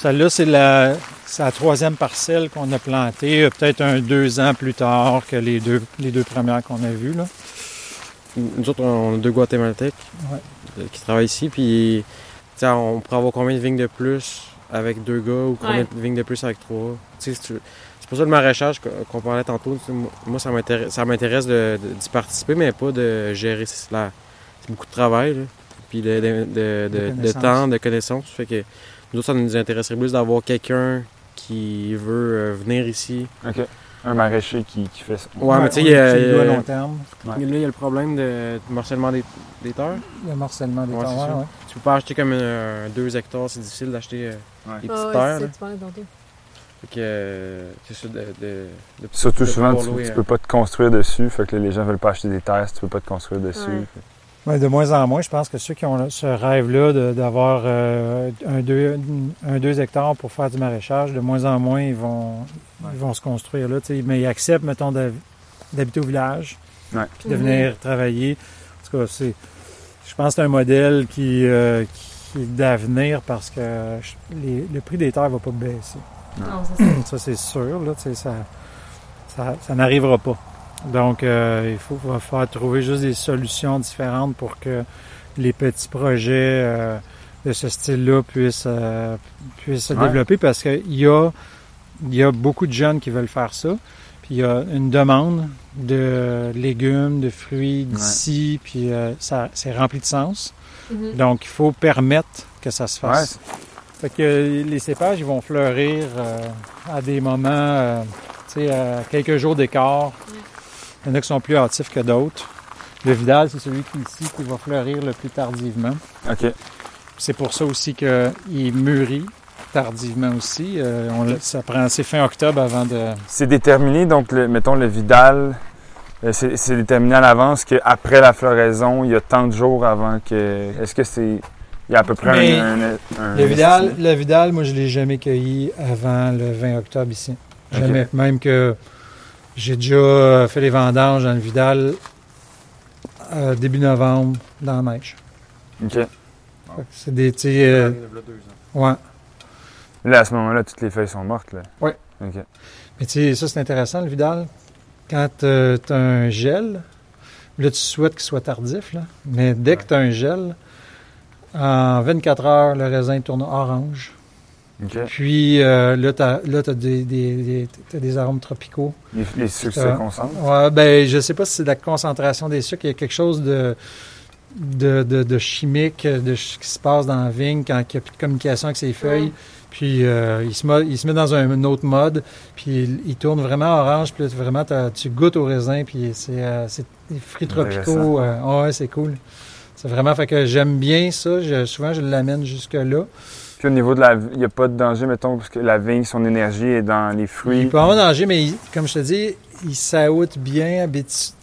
Celle-là, c'est la, c'est la troisième parcelle qu'on a plantée, euh, peut-être un deux ans plus tard que les deux, les deux premières qu'on a vues. Là. Nous autres, on a deux Guatémaltèques Ouais. euh, qui travaillent ici. Puis, on pourrait avoir combien de vignes de plus avec deux gars ou combien Ouais. de vignes de plus avec trois? C'est pour ça le maraîchage qu'on parlait tantôt. moi- ça m'intéresse, ça m'intéresse de- de- d'y participer, mais pas de gérer. C'est beaucoup de travail, là. puis de, de, de- de- De de connaissances. temps, de connaissances. Fait que nous autres, ça nous intéresserait plus d'avoir quelqu'un qui veut euh, venir ici. OK. Un maraîcher qui, qui fait ça. Ouais, mais tu sais, il y a- a- long terme. Ouais. Là, il y a le problème de du morcellement des, des terres. Le morcellement des Ouais, ça. ouais. Tu peux pas acheter comme un 2 hectares, c'est difficile d'acheter euh, Ouais. des petites ouais, terres. Fait que euh, c'est ça de, de, de- Surtout de souvent, tu, louer, tu euh, peux pas te construire dessus. Fait que là, les gens veulent pas acheter des terres si tu peux pas te construire dessus. Ouais. Ouais, de moins en moins, je pense que ceux qui ont ce rêve-là de- d'avoir euh, un, deux, un deux hectares pour faire du maraîchage, de moins en moins, ils vont, ils vont se construire là. tu sais. Mais ils acceptent, mettons, d'habiter au village, Ouais. puis de venir travailler. En tout cas, c'est, je pense que c'est un modèle qui, euh, qui est d'avenir parce que je- les- le prix des terres ne va pas baisser. Non, c'est ça. Ça, c'est sûr. Là, tu sais, ça, ça, ça n'arrivera pas. Donc, euh, il faut va falloir trouver juste des solutions différentes pour que les petits projets euh, de ce style-là puissent, euh, puissent se Ouais. développer parce qu'il y a, il y a beaucoup de jeunes qui veulent faire ça. Puis il y a une demande de légumes, de fruits d'ici, puis euh, ça, c'est rempli de sens. Mhm. Donc, il faut permettre que ça se fasse. Ouais. Fait que les cépages, ils vont fleurir euh, à des moments, euh, tu sais, à quelques jours d'écart. Il y en a qui sont plus hâtifs que d'autres. Le Vidal, c'est celui qui ici qui va fleurir le plus tardivement. OK. C'est pour ça aussi qu'il mûrit tardivement aussi. Euh, on le- ça prend, c'est fin octobre avant de. C'est déterminé, donc, le, mettons, le Vidal, euh, c'est déterminé à l'avance qu'après la floraison, il y a tant de jours avant que. Est-ce que c'est. Il y a à peu près Mais un, un- un- Le Vidal, le Vidal, moi, je l'ai jamais cueilli avant le 20 octobre ici. Jamais. Même que j'ai déjà fait les vendanges dans le Vidal euh, début novembre dans la neige. OK. C'est des, tu sais, euh, ouais. Là, à ce moment-là, toutes les feuilles sont mortes, là. Ouais. OK. Mais tu sais, ça, c'est intéressant, le Vidal. Quand tu as un gel, là, tu souhaites qu'il soit tardif, là. Mais dès que tu as un gel, en 24 heures, le raisin tourne orange. Puis euh, là, tu as, des, des, des, t'as des arômes tropicaux. Les, les sucres se concentrent. Ouais, ben, je sais pas si c'est la concentration des sucres. Il y a quelque chose de, de, de, de chimique de, qui se passe dans la vigne quand il n'y a plus de communication avec ses feuilles. Puis euh, il, se met, il se met dans un, autre mode. Puis il, il tourne vraiment orange. Puis là, vraiment, t'as- tu goûtes au raisin. Puis c'est euh, c'est des fruits tropicaux. euh, ouais, c'est cool. C'est vraiment, fait que j'aime bien ça. Je- souvent, je l'amène jusque-là. Puis au niveau de la. Il n'y a pas de danger, mettons, parce que la vigne, son énergie est dans les fruits. Il peut avoir danger, mais il- comme je te dis, il saoute bien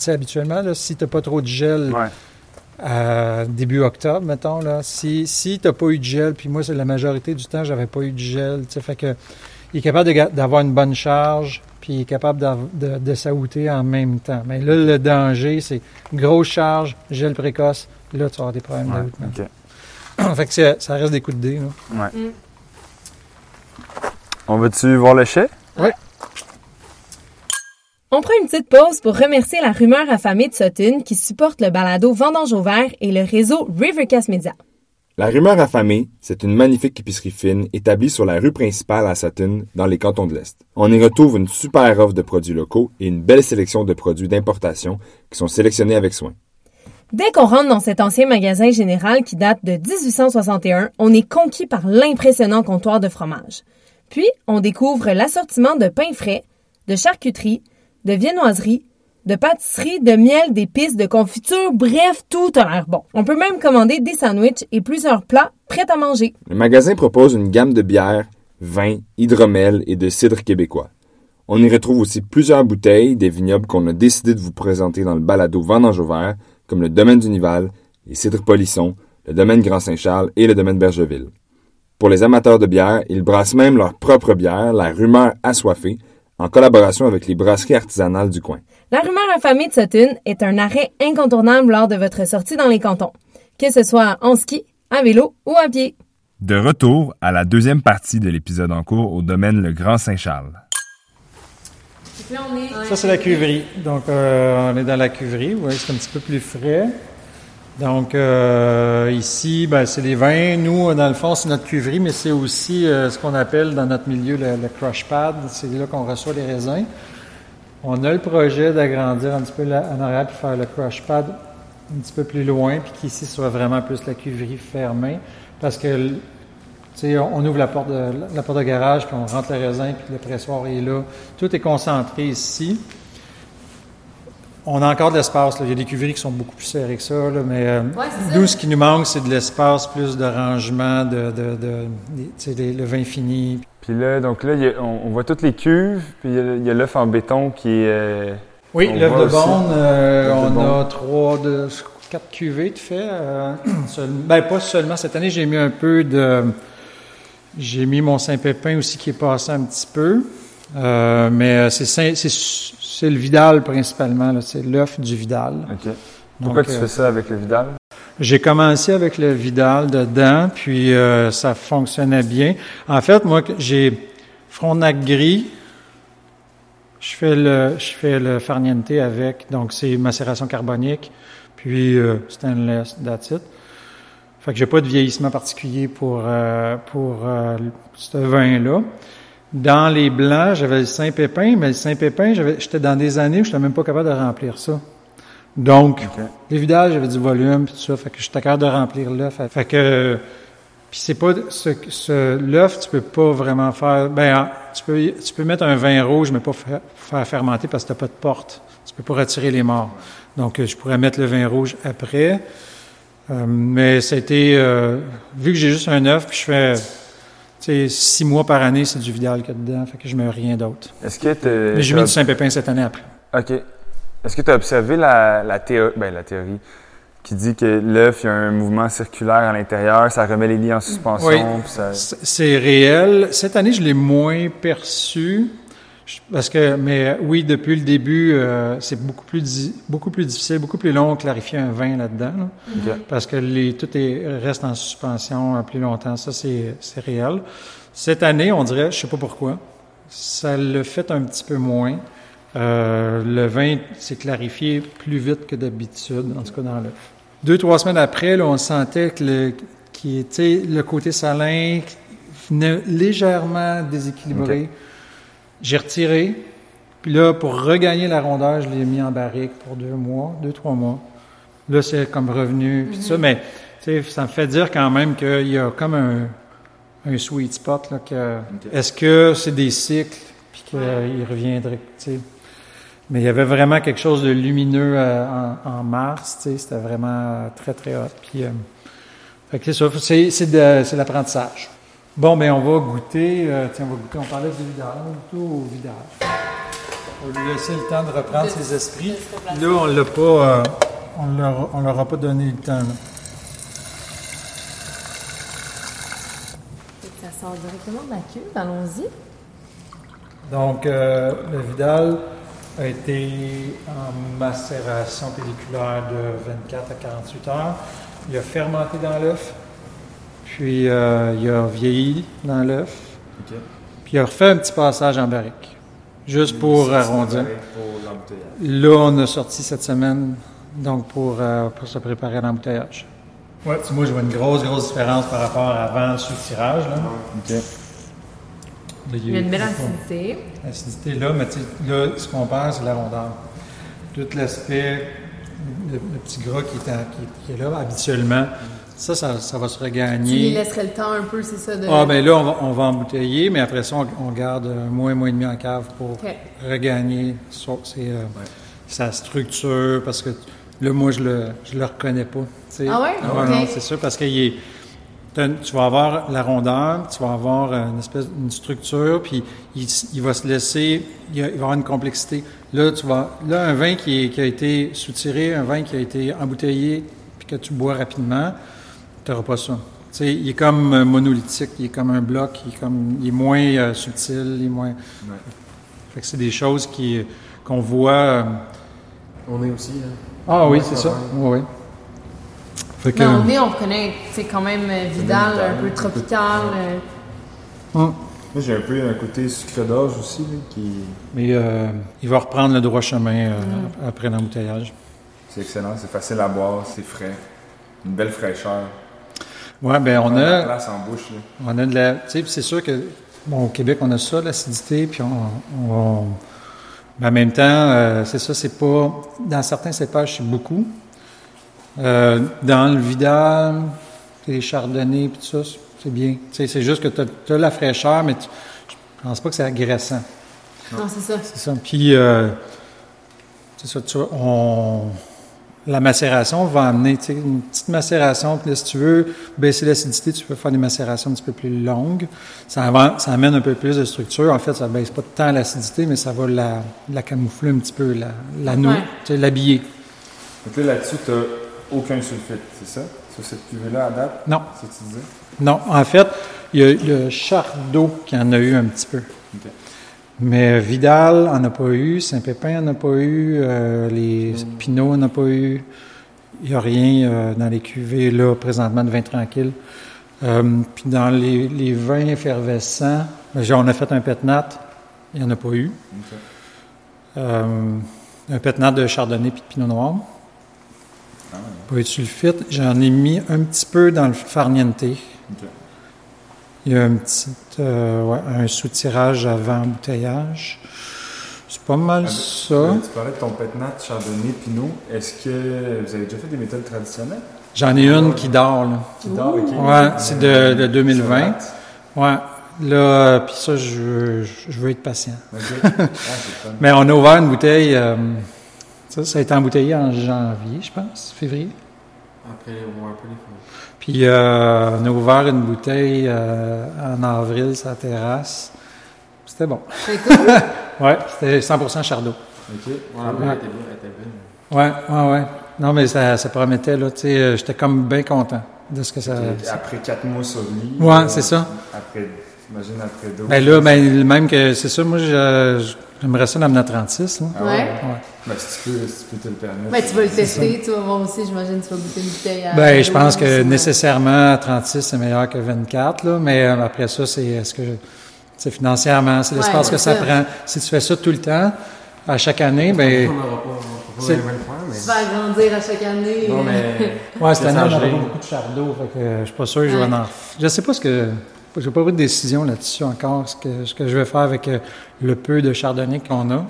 habituellement. Là, si tu n'as pas trop de gel Ouais. à début octobre, mettons, là, si, si tu n'as pas eu de gel, puis moi, c'est la majorité du temps, j'avais pas eu de gel. Fait que, il est capable d'avoir une bonne charge, puis il est capable de, de saouter en même temps. Mais là, le danger, c'est grosse charge, gel précoce. Là, tu vas avoir des problèmes Ouais. OK. *clears throat* fait que c'est- ça reste des coups de dé. Là. On va-tu voir le chai? On prend une petite pause pour remercier la rumeur affamée de Sutton qui supporte le balado Vendange au vert et le réseau Rivercast Media. La Rumeur affamée, c'est une magnifique épicerie fine établie sur la rue principale à Sutton, dans les cantons de l'Est. On y retrouve une super offre de produits locaux et une belle sélection de produits d'importation qui sont sélectionnés avec soin. Dès qu'on rentre dans cet ancien magasin général qui date de 1861, on est conquis par l'impressionnant comptoir de fromage. Puis, on découvre l'assortiment de pains frais, de charcuterie, de viennoiserie, de pâtisserie, de miel, d'épices, de confiture, bref, tout a l'air bon. On peut même commander des sandwichs et plusieurs plats prêts à manger. Le magasin propose une gamme de bières, vins, hydromel et de cidre québécois. On y retrouve aussi plusieurs bouteilles des vignobles qu'on a décidé de vous présenter dans le balado Vendange comme le domaine du Nival, les cidres Polisson, le domaine Grand-Saint-Charles et le domaine Bergeville. Pour les amateurs de bière, ils brassent même leur propre bière, la rumeur assoiffée, en collaboration avec les brasseries artisanales du coin. La rumeur affamée de Sutton est un arrêt incontournable lors de votre sortie dans les cantons, que ce soit en ski, à vélo ou à pied. De retour à la deuxième partie de l'épisode en cours au domaine Le Grand Saint-Charles. Ça, c'est la cuverie. Donc, euh, on est dans la cuverie. Vous voyez, c'est un petit peu plus frais. Donc, euh, ici, ben, c'est les vins. Nous, dans le fond, c'est notre cuverie, mais c'est aussi euh, ce qu'on appelle dans notre milieu le, crush pad. C'est là qu'on reçoit les raisins. On a le projet d'agrandir un petit peu la, en arrière faire le crush pad un petit peu plus loin, puis qu'ici soit vraiment plus la cuverie fermée. Parce que, on, on ouvre la porte, de, la porte de garage, puis on rentre le raisin, puis le pressoir est là. Tout est concentré ici. On a encore de l'espace. là. Il y a des cuveries qui sont beaucoup plus serrées que ça, là, mais euh, nous, ce qui nous manque, c'est de l'espace, plus de rangement, de, de, de- le vin fini. Puis là, donc là, a- on, on voit toutes les cuves, puis il y a- l'œuf en béton qui est. euh, Oui, On l'œuf de euh, l'œuf de on Beaune. a trois, de, 4 cuvées de fait. euh, *clears throat* seul- ben, pas seulement cette année, j'ai mis un peu de. J'ai mis mon Saint-Pépin aussi qui est passé un petit peu. Euh, mais euh, c'est Saint- c'est c'est le Vidal principalement, là, c'est l'œuf du Vidal. Pourquoi Donc, tu euh, fais ça avec le Vidal? J'ai commencé avec le Vidal dedans, puis euh, ça fonctionnait bien. En fait, moi, j'ai Frontenac gris. Je fais le, je fais le farniente avec, donc c'est macération carbonique, puis euh, stainless, that's it. Fait que j'ai pas de vieillissement particulier pour euh, pour euh, ce vin-là. Dans les blancs, j'avais le Saint-Pépin, mais le Saint-Pépin, j'avais- j'étais dans des années où je n'étais même pas capable de remplir ça. Donc, OK. les vidages, j'avais du volume puis tout ça, fait que j'étais capable de remplir l'œuf. Fait que puis c'est pas ce, ce l'œuf, tu peux pas vraiment faire ben tu peux tu peux mettre un vin rouge mais pas faire, faire fermenter parce que t'as pas de porte. Tu peux pas retirer les morts. Donc je pourrais mettre le vin rouge après. Euh, mais c'était euh, vu que j'ai juste un œuf puis je fais six mois par année, c'est du Vidal qu'il y a dedans, fait que je mets rien d'autre. Est-ce que Mais j'ai mis du Saint-Pépin cette année après. OK. Est-ce que tu as observé la, la, théo- ben, la théorie qui dit que l'œuf, il y a un mouvement circulaire à l'intérieur, ça remet les lits en suspension, Oui. ça... C'est réel. Cette année, je l'ai moins perçu. Parce que, mais oui, depuis le début, euh, c'est beaucoup plus, beaucoup plus difficile, beaucoup plus long de clarifier un vin là-dedans. là. OK. parce que les, tout est, reste en suspension euh, plus longtemps. Ça, c'est réel. Cette année, on dirait, je sais pas pourquoi, ça le fait un petit peu moins. Euh, le vin s'est clarifié plus vite que d'habitude, en tout cas dans l'œuf. Deux, trois semaines après, là, on sentait que le, qui était le côté salin venait légèrement déséquilibré. J'ai retiré. Puis là, pour regagner la rondeur, je l'ai mis en barrique pour deux mois, deux, trois mois. Là, c'est comme revenu, puis tout ça. Mais, tu sais, ça me fait dire quand même qu'il y a comme un, un sweet spot, là, que, est-ce que c'est des cycles, puis qu'il reviendrait, tu sais. Mais il y avait vraiment quelque chose de lumineux euh, en, en mars, tu sais, c'était vraiment très, très hot. Puis, euh, fait que c'est ça, c'est l'apprentissage. Bon, ben on va goûter, euh, tiens, on va goûter, on parlait du vidage, on va goûter au vidage. On va lui laisser le temps de reprendre ses esprits. Là, on l'a pas, euh, on leur, on leur a pas donné le temps. là. Ça sort directement de la cuve, allons-y. Donc, euh, le Vidal a été en macération pelliculaire de 24 à 48 heures. Il a fermenté dans l'œuf, puis euh, il a vieilli dans l'œuf, OK. puis il a refait un petit passage en barrique, juste pour arrondir. Pour l'embouteillage. Là, on a sorti cette semaine, donc pour, euh, pour se préparer à l'embouteillage. Ouais, moi, je vois une grosse, grosse différence par rapport à avant sous tirage. Là. OK. Là, Il y a une belle acidité. L'acidité là, mais tu sais, là, ce qu'on perd, c'est la rondeur. Tout l'aspect, le, le petit gras qui est, en- qui, qui est là habituellement, ça, ça, ça va se Tu lui regagner. laisserais le temps un peu, c'est ça? De... Ah, ben là, on va, on va embouteiller, mais après ça, on, on garde un mois, un mois et demi en cave pour regagner euh, sa structure, parce que là, moi, je le, je le reconnais pas. Ah ouais? Non, c'est sûr, parce qu'il est. Tu vas avoir la rondeur, tu vas avoir une espèce une structure, puis il, il va se laisser, il, y a- il va avoir une complexité. Là, tu vas, là, un vin qui, est- qui a été soutiré, un vin qui a été embouteillé, puis que tu bois rapidement, n'auras pas ça. Tu sais, il est comme euh, monolithique, il est comme un bloc, il est, comme, il est moins euh, subtil, il est moins. Fait que c'est des choses qui qu'on voit. euh, On est aussi. hein. Ah oui, c'est ça. Oui, oui. Fait que, on est, on reconnaît, c'est quand même euh, Vidal, un peu tropical. euh, hum. Moi, j'ai un peu un côté sucre d'orge aussi, là, qui... Mais euh, il va reprendre le droit chemin euh, après l'embouteillage. C'est excellent, c'est facile à boire, c'est frais. Une belle fraîcheur. Ouais, ben on a, place en bouche, là. on a de la. Tu sais, puis c'est sûr que bon, au Québec, on a ça, l'acidité, puis on. on- mais en même temps, euh, c'est ça, c'est pas. Dans certains cépages, c'est beaucoup. Euh, dans le Vidal, les chardonnays, puis tout ça, c'est bien. Tu sais, c'est juste que tu as, la fraîcheur, mais tu, je pense pas que c'est agressant. Non, c'est ça. C'est ça. Puis, euh, c'est ça, tu vois, on, la macération va amener, tu sais, une petite macération. Puis là, si tu veux baisser l'acidité, tu peux faire des macérations un petit peu plus longues. Ça, amène un peu plus de structure. En fait, ça baisse pas tant l'acidité, mais ça va la, la camoufler un petit peu, la, la Ouais. tu l'habiller. Donc là, là-dessus, t'as aucun sulfite, c'est ça? Sur cette cuvée-là à date? Non. C'est ce que tu disais? Non, en fait, il y a le Chardot qui en a eu un petit peu. OK. Mais Vidal en a pas eu, Saint-Pépin en a pas eu, euh, les Pinot en a pas eu. Il n'y a rien euh, dans les cuvées là présentement de vin tranquille. Euh, puis dans les, les vins effervescents, genre, on a fait un pétnat, il n'y en a pas eu. Un pétnat de chardonnay puis de pinot noir. Ah, Pas eu de sulfite. J'en ai mis un petit peu dans le farniente. Il y a un petit euh, ouais, un soutirage avant embouteillage. C'est pas mal Ah, ça. euh, Tu parlais de ton pétnat, chardonnay, pinot. Est-ce que vous avez déjà fait des méthodes traditionnelles? J'en ai une qui dort, là. Qui dort, OK. Ouais, c'est de, de 2020. Sur date. Ouais. Là, euh, puis ça, je veux, je veux être patient. Ah. *laughs* Mais on a ouvert une bouteille. euh, ça, ça a été embouteillé en janvier, je pense, février. Après, un peu les fonds. Puis euh, on a ouvert une bouteille euh, en avril sur la terrasse. C'était bon. C'est cool. *laughs* Ouais, c'était 100% Chardot. OK. Ouais, était bien, bien. Ouais, ouais, ouais. Non, mais ça, ça promettait, là. Tu sais, euh, j'étais comme bien content de ce que ça. Après quatre mois sur lit. Ouais, c'est ça. Après, j'imagine après deux. Ben là, ben, même que c'est ça, moi, je- j'aimerais ça l'amener à 36. Là. Ah ouais? Ouais. Ben, si tu peux, si tu peux te le permettre. Ben, tu vas le tester, tu vas voir aussi, j'imagine, tu vas goûter une bouteille à. Ben, je pense que aussi, ouais. nécessairement 36 c'est meilleur que 24, là, mais euh, après ça, c'est est-ce que c'est financièrement, c'est l'espace Ouais, que ça prend. Si tu fais ça tout le temps, à chaque année, ben pas, pas C'est- fois, mais. Tu vas agrandir à chaque année. Non, mais. ouais, cette année, on Ça n'aura pas gêne. beaucoup de chardot, fait que euh, je suis pas sûr que je vais Ouais. en. Je sais pas ce que. J'ai pas pris de décision là-dessus encore, ce que, ce que je vais faire avec euh, le peu de chardonnay qu'on a.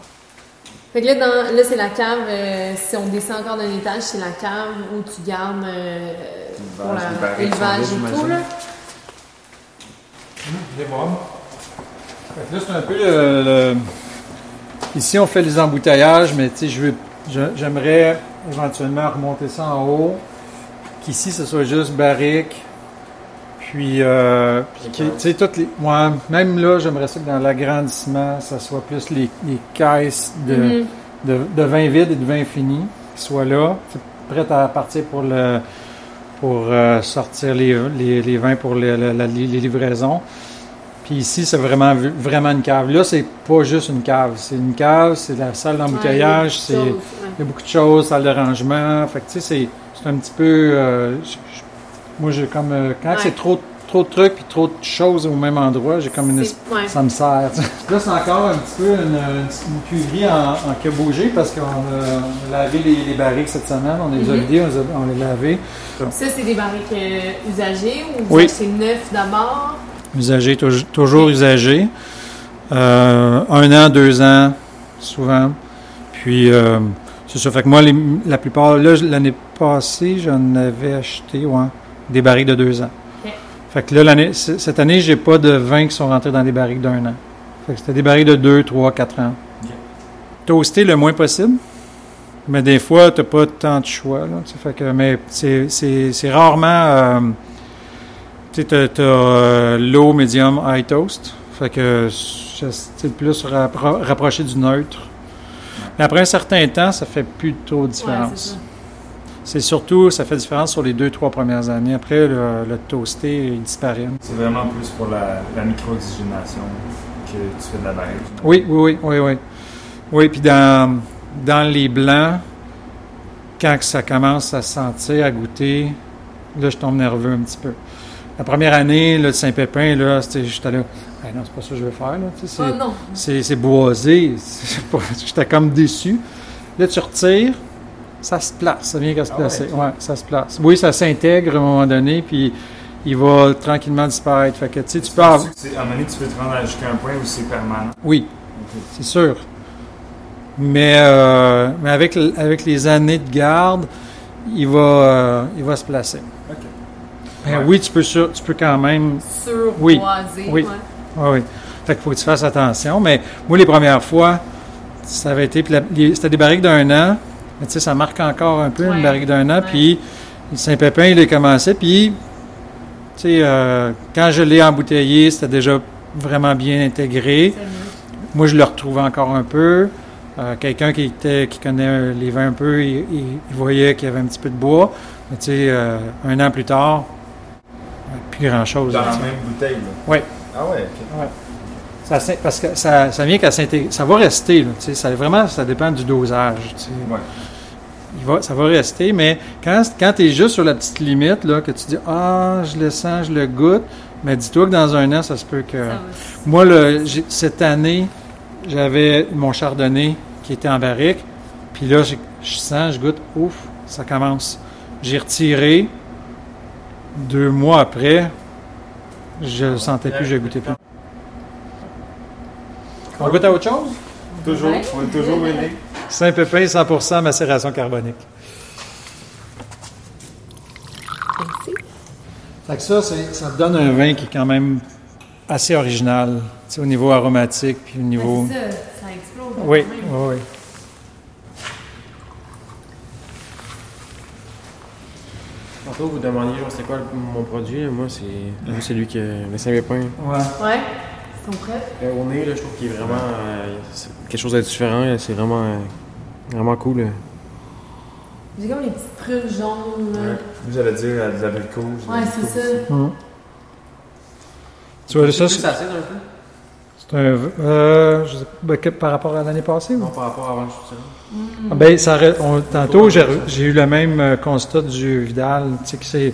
Fait que là, dans, là c'est la cave. euh, si on descend encore d'un étage, c'est la cave où tu gardes euh, pour L'élevage, et tout. Là. Fait que là, c'est un peu le, le- Ici, on fait les embouteillages, mais tu sais, j'aimerais éventuellement remonter ça en haut, qu'ici, ce soit juste barrique, puis, euh, puis tu sais, toutes les... Moi, même là, j'aimerais ça que dans l'agrandissement, ça soit plus les, les caisses de, Mhm. de, de vin vide et de vin fini qui soient là, c'est prêt à partir pour le pour euh, sortir les, les, les vins pour le- le- la- les, les livraisons. Puis ici, c'est vraiment vraiment une cave. Là, c'est pas juste une cave, c'est une cave, c'est la salle d'embouteillage, Ouais, c'est il y a il beaucoup de choses, y a beaucoup de choses, salle de rangement. Fait que tu sais, c'est c'est un petit peu euh, je- je- moi j'ai comme euh, quand Ouais. c'est trop trop de trucs puis trop de choses au même endroit, j'ai comme une C'est- ouais. ça me sert. Là, c'est encore un petit peu une, une, cuverie en, en qui a bougé parce qu'on a, lavé les, les barriques cette semaine. On les a Mhm. vidés, on les a, on les a lavés. Ça, c'est des barriques euh, usagées ou Oui. achetez neuf d'abord? Usagés, touj- toujours usagés. Euh, un an, deux ans, souvent. Puis, euh, c'est ça. Fait que moi, les- la plupart, là, l'année passée, j'en avais acheté, ouais, des barriques de deux ans. Ok. Fait que là, l'année, c- cette année, j'ai pas de vins qui sont rentrés dans des barriques d'un an. Fait que c'était des barriques de deux, trois, quatre ans. Ok. Toaster le moins possible. Mais des fois, t'as pas tant de choix, là. tu. Fait que, mais c'est, rarement, euh, tu t'as, euh, low, medium, high toast. Fait que c'est plus rappro- rapproché du neutre. Mais après un certain temps, ça fait plus trop de différence. C'est surtout, ça fait différence sur les deux, trois premières années. Après, le, le toasté, il disparaît. C'est vraiment plus pour la, la micro-oxygénation que tu fais de la barrique. Oui, oui, oui, oui, oui. Oui, puis dans, dans les blancs, quand ça commence à se sentir, à goûter, là, je tombe nerveux un petit peu. La première année, là, de Saint-Pépin, là, c'était, j'étais là, Ah non, c'est pas ça que je veux faire, là, tu sais, c'est, Oh non. c'est, c'est boisé, *laughs* c'est pas- j'étais comme déçu. Là, tu retires, ça se place, ça vient qu'à se Ah placer. ouais, Ouais, ça se place. Oui, ça s'intègre à un moment donné, puis il va tranquillement disparaître. Fait que, tu sais, tu peux À un moment donné, tu peux te rendre jusqu'à un point où c'est permanent? Oui, c'est sûr. Mais, euh, mais avec, avec les années de garde, il va, euh, il va se placer. OK. Ben Ouais. Oui, tu peux, sur- tu peux quand même. Surboisé. Oui. ouais. Oui, oui. Fait qu'il faut que tu fasses attention. Mais moi, les premières fois, ça avait été. C'était des barriques d'un an. Mais tu sais, ça marque encore un peu Ouais. une barrique d'un an. Ouais. Puis Saint-Pépin, il a commencé. Puis, tu sais, euh, quand je l'ai embouteillé, c'était déjà vraiment bien intégré. Moi, je le retrouve encore un peu. Euh, Quelqu'un qui, était, qui connaît les vins un peu, il, il- il voyait qu'il y avait un petit peu de bois. Mais tu sais, euh, un an plus tard, plus grand-chose. Dans là, la même bouteille, là. Oui. Ah ouais, ok. Ça, s'in- parce que ça, ça vient qu'à s'intégrer. Ça va rester, là, tu sais, ça, vraiment, ça dépend du dosage. Ouais. Il va, ça va rester, mais quand, quand tu es juste sur la petite limite, là, que tu dis Ah, je le sens, je le goûte, mais dis-toi que dans un an, ça se peut que. Moi, le, cette année, j'avais mon chardonnay qui était en barrique, puis là, j'ai- je sens, je goûte, ouf, ça commence. J'ai retiré. Deux mois après, je le sentais plus, je goûtais plus. On goûte à autre chose? Toujours, on est toujours aînés. Saint-Pépin, 100% macération carbonique. Merci. Fait que ça, c'est- ça te donne un vin qui est quand même assez original, tu sais, au niveau aromatique, puis au niveau... Ouais, c'est ça, ça explose. Oui, quand même. oui, oui. Tantôt, vous demandiez, genre, c'est quoi mon produit? Moi, c'est c'est lui qui a le Saint-Pépin. Ouais. Ouais. Sont prêts? Euh, au nez, là, je trouve qu'il est vraiment. euh, c'est quelque chose de différent. C'est vraiment, euh, vraiment cool. J'ai comme les petites prunes jaunes. là. Vous allez dire à des abricots. Ouais, c'est ça. Tu vois, ça, c'est acide un peu? c'est un... Euh, je sais pas, ben, que- par rapport à l'année passée? ou? Non, par rapport à avant, je ça. Ah, Ben, ça, on- tantôt, j'ai j'ai eu le même euh, constat du Vidal. Tu sais que c'est.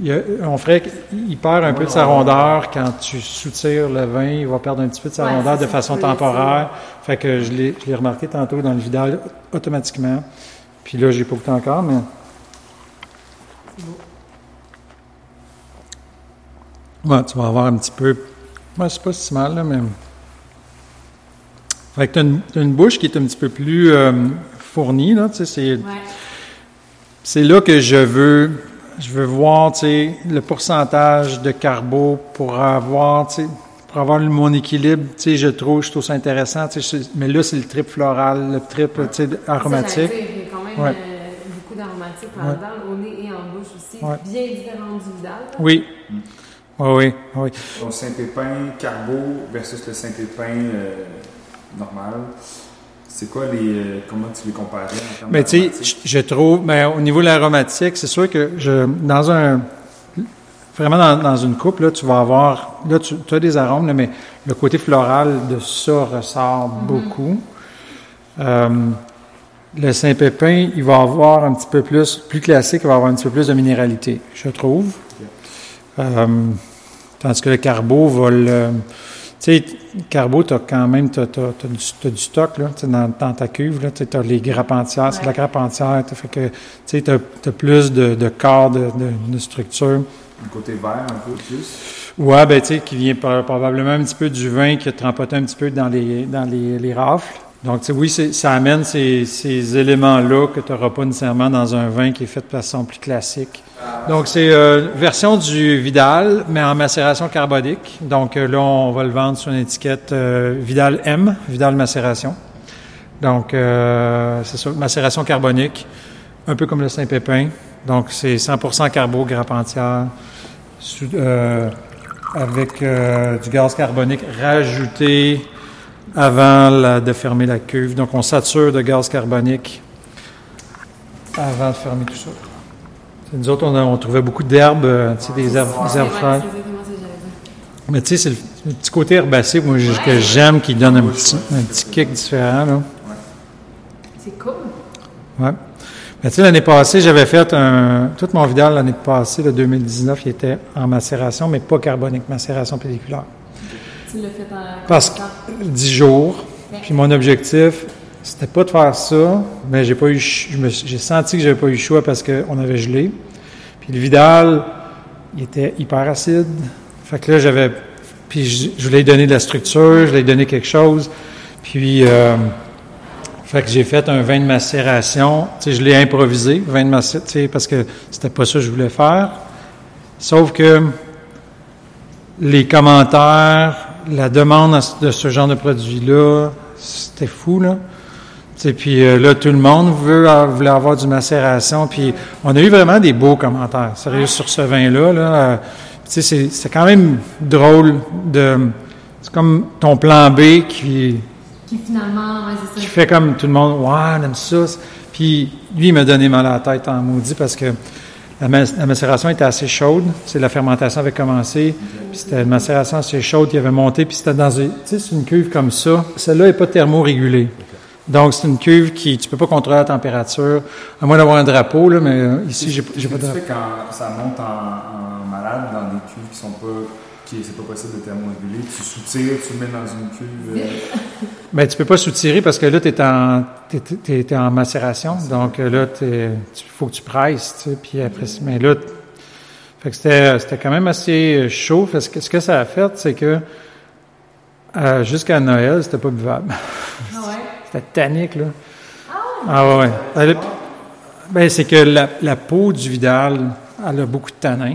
Il on ferait qu'il perd un peu de sa rondeur quand tu soutires le vin. Il va perdre un petit peu de sa Ouais, rondeur de façon tu temporaire. Fait que je l'ai remarqué tantôt dans le Vidal automatiquement. Puis là, j'ai pas goûté encore, mais. Ouais, tu vas avoir un petit peu. Ouais, c'est pas si mal, là, mais. Fait que t'as une, t'as une bouche qui est un petit peu plus euh, fournie, là, tu sais, c'est, Ouais. c'est là que je veux, je veux voir, tu sais, le pourcentage de carbo pour avoir, tu sais, pour avoir le- mon équilibre, tu sais, je trouve, je trouve ça intéressant, tu sais, je- mais là, c'est le trip floral, le trip, tu sais, aromatique. Ça, Il y a quand même Ouais. euh, beaucoup d'aromatiques Ouais. au nez et en bouche aussi. Ouais. Bien différent du Vidal. Oui. Oui, oui, oui. Ton Saint-Pépin Carbo versus le Saint-Pépin euh, normal. C'est quoi les. euh, comment tu les comparais en termes Mais tu sais, je je trouve, mais au niveau de l'aromatique, c'est sûr que je, dans un, vraiment dans, dans une coupe, là, tu vas avoir, là, tu as des arômes, là, mais le côté floral de ça ressort beaucoup. Euh, le Saint-Pépin, il va avoir un petit peu plus, plus classique, il va avoir un petit peu plus de minéralité, je trouve. Euh, tandis que le Carbo va le... Tu sais, Carbo, tu as quand même t'as, t'as- t'as du, stock là, tu sais, dans, dans ta cuve. Tu as les grappes entières, c'est de la grappe entière. t'as fait que tu as, plus de, de corps, de, de- de structure. Le côté vert un peu plus. Ouais, ben tu sais, qui vient par- probablement un petit peu du vin qui a trempoté un petit peu dans les, dans les, les rafles. Donc, oui, ça amène ces, ces éléments-là que tu n'auras pas nécessairement dans un vin qui est fait de façon plus classique. Donc, c'est euh, version du Vidal, mais en macération carbonique. Donc, euh, là, on va le vendre sur une étiquette euh, Vidal M, Vidal macération. Donc, euh, c'est ça, macération carbonique, un peu comme le Saint-Pépin. Donc, c'est 100% carbo, grappe entière, euh, avec euh, du gaz carbonique rajouté avant la- de fermer la cuve. Donc, on sature de gaz carbonique avant de fermer tout ça. Nous autres, on, a- on trouvait beaucoup d'herbes, euh, tu sais, des herbes, des herbes Ouais, fraîches. Mais tu sais, c'est le, le petit côté herbacé moi, que j'aime, qui donne un petit, un petit kick différent. Là. C'est cool. Ouais. Mais tu sais, l'année passée, j'avais fait un. Tout mon vidal l'année passée, le 2019, il était en macération, mais pas carbonique, macération pelliculaire. Tu l'as fait en. Parce que 10 jours. Puis mon objectif, c'était pas de faire ça, mais j'ai pas eu. J'ai senti que j'avais pas eu le choix parce qu'on avait gelé. Puis le Vidal, il était hyper acide. Fait que là, j'avais. Puis je, je voulais lui donner de la structure, je voulais lui donner quelque chose. Puis. euh, fait que j'ai fait un vin de macération. Tu sais, je l'ai improvisé, vin de macération, tu sais, parce que c'était pas ça que je voulais faire. Sauf que les commentaires, la demande de ce genre de produit-là, c'était fou, là. Sais, puis euh, là, tout le monde veut, voulait avoir du macération. Puis on a eu vraiment des beaux commentaires, sérieux, sur ce vin-là. Là. Euh, c'est, c'est quand même drôle de... C'est comme ton plan B qui, Qui finalement, ouais, c'est qui ça. fait comme tout le monde, ouais, on aime ça. Puis lui, il m'a donné mal à la tête en maudit parce que la, macération était assez chaude. C'est la fermentation avait commencé. Puis c'était une macération assez chaude qui avait monté. Puis c'était dans une, une cuve comme ça. Celle-là n'est pas thermorégulée. Donc, c'est une cuve qui, tu peux pas contrôler la température, à moins d'avoir un drapeau, là, mais euh, ici, j'ai pas de drapeau. quand ça monte en, malade dans des cuves qui sont pas. C'est pas possible de thermoréguler, tu soutires, tu le mets dans une cuve. *laughs* Ben, tu peux pas soutirer parce que là, tu es en, t'es, t'es- t'es en macération. Donc euh, là, il faut que tu presses. Tu sais, puis après, mais là, t- fait que c'était, c'était quand même assez chaud. Parce que ce que ça a fait, c'est que euh, jusqu'à Noël, c'était pas buvable. Ah *laughs* ouais? C'était tannique, là. Ah ouais, ouais. Ben, c'est que la, la peau du Vidal, elle a beaucoup de tanins.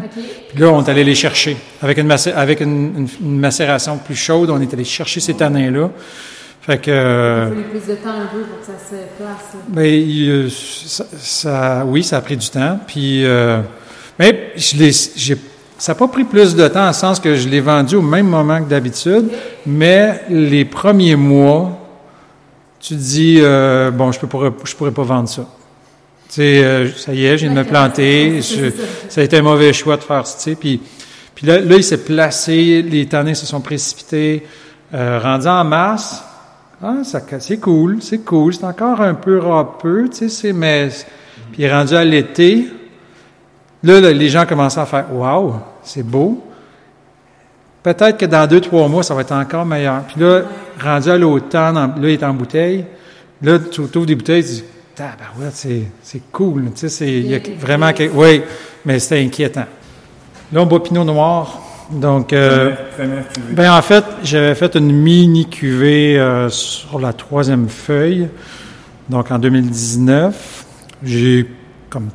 Puis là, on est allé les chercher. Avec une, macé- avec une, une- une macération plus chaude, on est allé chercher ces tanins-là. Fait que... euh, Il plus de temps un peu pour que ça se place. là. ben, euh, ça, ça- oui, ça a pris du temps. Puis, euh, mais je l'ai, j'ai, ça n'a pas pris plus de temps, en sens que je l'ai vendu au même moment que d'habitude. Mais les premiers mois, tu te dis, euh, bon, je ne pourrais, je pourrais pas vendre ça. Tu sais, euh, ça y est, j'ai de me planter. Je- ça a été un mauvais choix de faire ça. tu sais. Puis, puis là, là, il s'est placé, les tannins se sont précipités. Euh, rendu en mars, ah, ça, c'est cool, c'est cool. C'est encore un peu râpeux, tu sais, c'est, mais, puis rendu à l'été, là, là, les gens commencent à faire, waouh, c'est beau. Peut-être que dans deux, trois mois, ça va être encore meilleur. Puis là, rendu à l'automne, là, il est en bouteille. Là, tu ouvres des bouteilles, tu dis, tabarouette, c'est, c'est cool. Tu sais, c'est, il y a vraiment quelque, oui, mais c'était inquiétant. Là, on boit Pinot Noir. Donc, euh, Première ben en fait, j'avais fait une mini cuvée euh, sur la troisième feuille. Donc en 2019, j'ai comme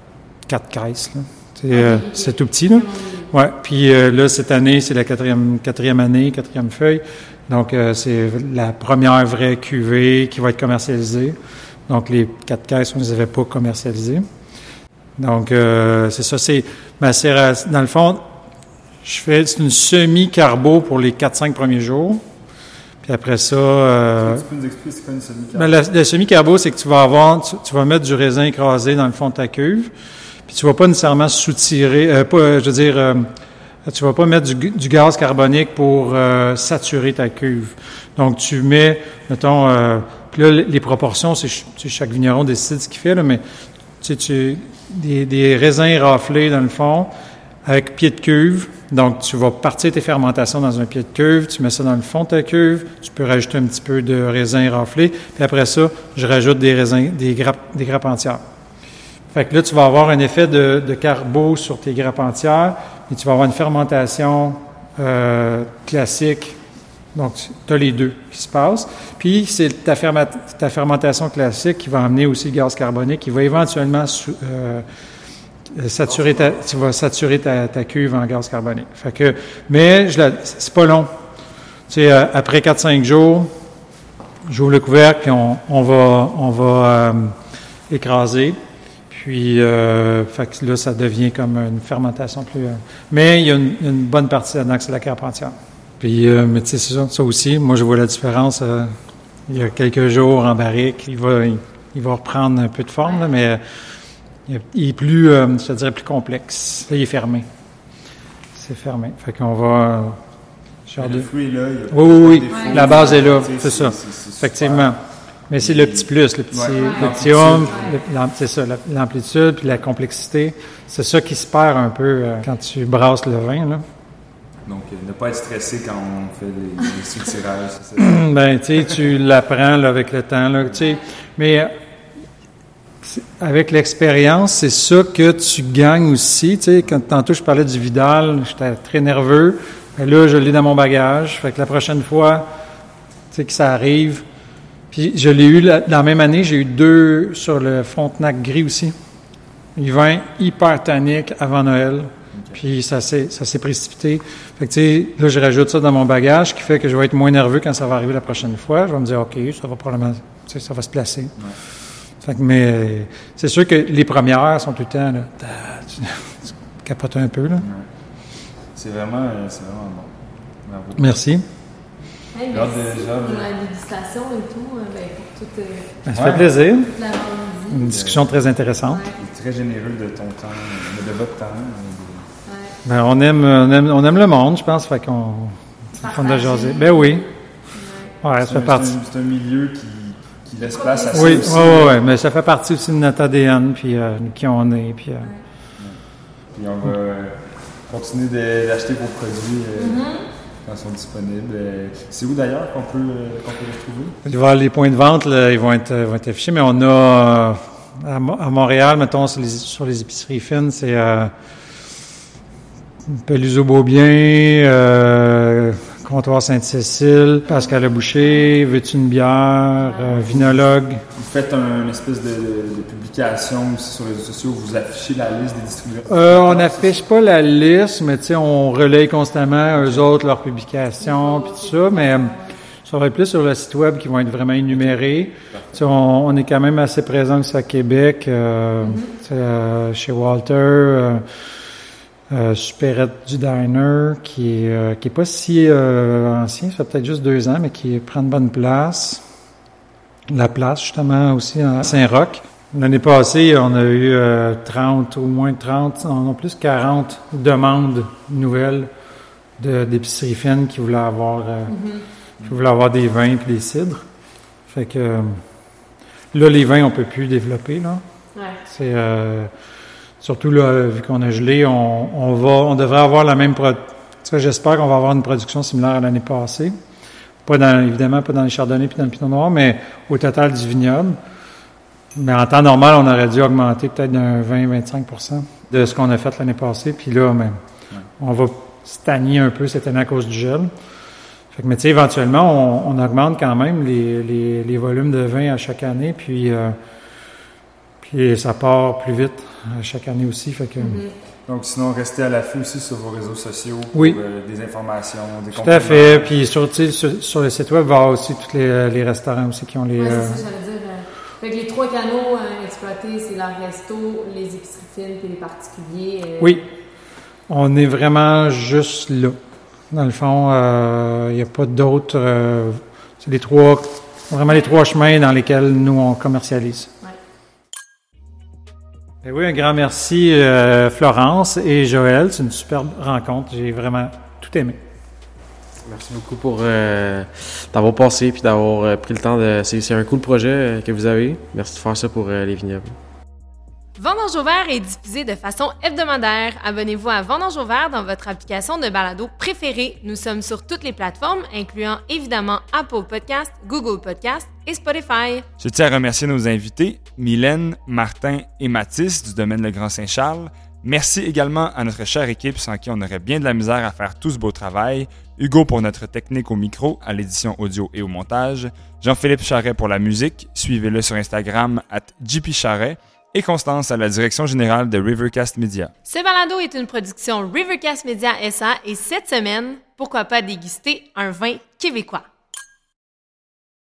quatre caisses. là. C'est, euh, c'est tout petit là. Ouais. Puis euh, là cette année, c'est la quatrième quatrième année, quatrième feuille. Donc euh, c'est la première vraie cuvée qui va être commercialisée. Donc les quatre caisses, on ne les avait pas commercialisées. Donc euh, c'est ça, c'est macération. Dans le fond, je fais c'est une semi-carbo pour les 4-5 premiers jours. Puis après ça, euh, Tu peux nous expliquer c'est quoi une semi ben, la- le semi-carbo, c'est que tu vas avoir, tu, tu vas mettre du raisin écrasé dans le fond de ta cuve, puis tu vas pas nécessairement soutirer, euh, pas, je veux dire, euh, tu vas pas mettre du, du gaz carbonique pour euh, saturer ta cuve. Donc tu mets, mettons, euh, puis là les proportions, c'est chaque vigneron décide ce qu'il fait là, mais tu tu des, raisins raflés dans le fond avec pied de cuve. Donc, tu vas partir tes fermentations dans un pied de cuve, tu mets ça dans le fond de ta cuve, tu peux rajouter un petit peu de raisin raflé, puis après ça, je rajoute des raisins, des grappes, des grappes entières. Fait que là, tu vas avoir un effet de, de carbo sur tes grappes entières, et tu vas avoir une fermentation euh, classique. Donc, tu as les deux qui se passent. Puis, c'est ta, fermentation classique qui va amener aussi le gaz carbonique, qui va éventuellement euh, saturer ta, saturer ta, cuve en gaz carbonique. Fait que, mais c'est pas long. Tu sais, euh, après 4-5 jours, j'ouvre le couvercle, puis on, va, on va euh, écraser. Puis, là, ça devient comme une fermentation plus. mais il y a une, une bonne partie là-dedans c'est la carpentière. Puis, euh, mais tu sais, c'est ça, ça aussi, moi, je vois la différence. euh, il y a quelques jours en barrique, il va, il, il va reprendre un peu de forme, là, mais euh, il est- plus, je te dirais, plus complexe. Là, il est fermé. C'est fermé. Fait qu'on va. genre Le de- fruit est là. il y a Oui, oui, oui. La base est là, c'est ça. Effectivement. Mais c'est le petit plus, le petit, Ouais. le petit l'am- c'est ça, la- l'amplitude puis la complexité. C'est ça qui se perd un peu quand tu brasses le vin. Là. Donc, euh, ne pas être stressé quand on fait c'est ça. *clears throat* Ben, tu tu l'apprends avec le temps. Là. Mais avec l'expérience, c'est ça que tu gagnes aussi. Quand tantôt je parlais du Vidal, j'étais très nerveux. Mais là, je l'ai dans mon bagage. Fait que la prochaine fois, que ça arrive. Puis je l'ai eu la- la même année, j'ai eu deux sur le Frontenac gris aussi. Il vin hyper tannique avant Noël. Puis ça s'est, ça s'est précipité. Fait que, tu sais, là, je rajoute ça dans mon bagage, ce qui fait que je vais être moins nerveux quand ça va arriver la prochaine fois. Je vais me dire, OK, ça va probablement, tu sais, ça va se placer. Fait que, mais c'est sûr que les premières sont tout le temps, là, tu, *laughs* tu capotes un peu, là. C'est vraiment, c'est vraiment bon. Bravo. Merci. Hey, merci déjà pour la dégustation et tout, euh, ben, pour toute, euh, Ben, ça Ouais. fait plaisir. la. Une discussion très intéressante. Ouais, Tu es très généreux de ton temps, de votre temps. Ben, on, aime, on, aime, on aime le monde, je pense, fait qu'on. C'est fun de jaser. Ben oui. Ouais, ça C'est fait un, partie. c'est un- c'est un milieu qui, qui laisse place à ça Oui, aussi. ouais, ouais, ouais, mais ça fait partie aussi de notre ADN, puis euh, qui on est, puis. euh, Puis on va continuer de- d'acheter vos produits euh, Mm-hmm. quand ils sont disponibles. Euh, C'est où d'ailleurs qu'on peut, qu'on peut les trouver? Il va y avoir les points de vente, là, ils vont être, vont être affichés, mais on a euh, à, Mo- à Montréal, mettons, sur les, sur les épiceries fines, c'est euh, Peluso Beaubien, euh, Comptoir Sainte-Cécile, Pascal Boucher, Veux-tu une bière, euh, Vinologue. Vous faites un, une espèce de, de- de publication aussi sur les réseaux sociaux, vous affichez la liste des distributeurs? Euh, on n'affiche pas la liste, mais tu sais, on relaye constamment eux autres leurs publications puis tout ça, mais euh, ça va être plus sur le site web qui vont être vraiment énumérés. Tu sais, on, on est quand même assez présent à Québec, euh, euh, chez Walter, euh, euh, Superette du Diner, qui est, euh, qui est pas si euh, ancien, ça fait peut-être juste deux ans, mais qui prend une bonne place. La place, justement, aussi à Saint-Roch. L'année passée, on a eu euh, 30, au moins 30, non plus 40 demandes nouvelles de- d'épiceries fines qui voulaient avoir, euh, qui voulaient avoir des vins et des cidres. Fait que euh, là, les vins, on peut plus développer. Là. Ouais. C'est euh, surtout là, vu qu'on a gelé, on, on va, on devrait avoir la même. J'espère qu'on va avoir une production similaire à l'année passée. Pas dans, évidemment, pas dans les chardonnays puis dans le pinot noir, mais au total du vignoble. Mais en temps normal, on aurait dû augmenter peut-être d'un 20-25% de ce qu'on a fait l'année passée. Puis là, même, on va stagner un peu cette année à cause du gel. Fait que, mais tu sais, éventuellement, on, on augmente quand même les, les, les volumes de vin à chaque année. Puis, euh, puis ça part plus vite à chaque année aussi. Fait que, Donc sinon, restez à l'affût aussi sur vos réseaux sociaux pour Oui. euh, des informations, des Tout à fait. Puis sur, sur, sur le site web, va avoir aussi tous les, les restaurants aussi qui ont les. Ouais, euh, c'est ça, j'allais dire. euh, Fait que les trois canaux euh, exploités, c'est la resto, les épiceries fines puis les particuliers. euh, Oui. On est vraiment juste là. Dans le fond, euh, il n'y a pas d'autres. euh, c'est les trois, vraiment les trois chemins dans lesquels nous on commercialise. Eh oui, un grand merci euh, Florence et Joël. C'est une superbe rencontre. J'ai vraiment tout aimé. Merci beaucoup pour euh, d'avoir passé puis d'avoir euh, pris le temps de. C'est un cool projet que vous avez. Merci de faire ça pour les vignobles. Vendange au vert est diffusé de façon hebdomadaire. Abonnez-vous à Vendange au vert dans votre application de balado préférée. Nous sommes sur toutes les plateformes, incluant évidemment Apple Podcast, Google Podcast et Spotify. Je tiens à remercier nos invités, Mylène, Martin et Mathis du domaine Le Grand Saint-Charles. Merci également à notre chère équipe sans qui on aurait bien de la misère à faire tout ce beau travail. Hugo pour notre technique au micro, à l'édition audio et au montage. Jean-Philippe Charret pour la musique. Suivez-le sur Instagram at Charret. Et Constance à la direction générale de Rivercast Media. Ce balado est une production Rivercast Media SA et cette semaine, pourquoi pas déguster un vin québécois?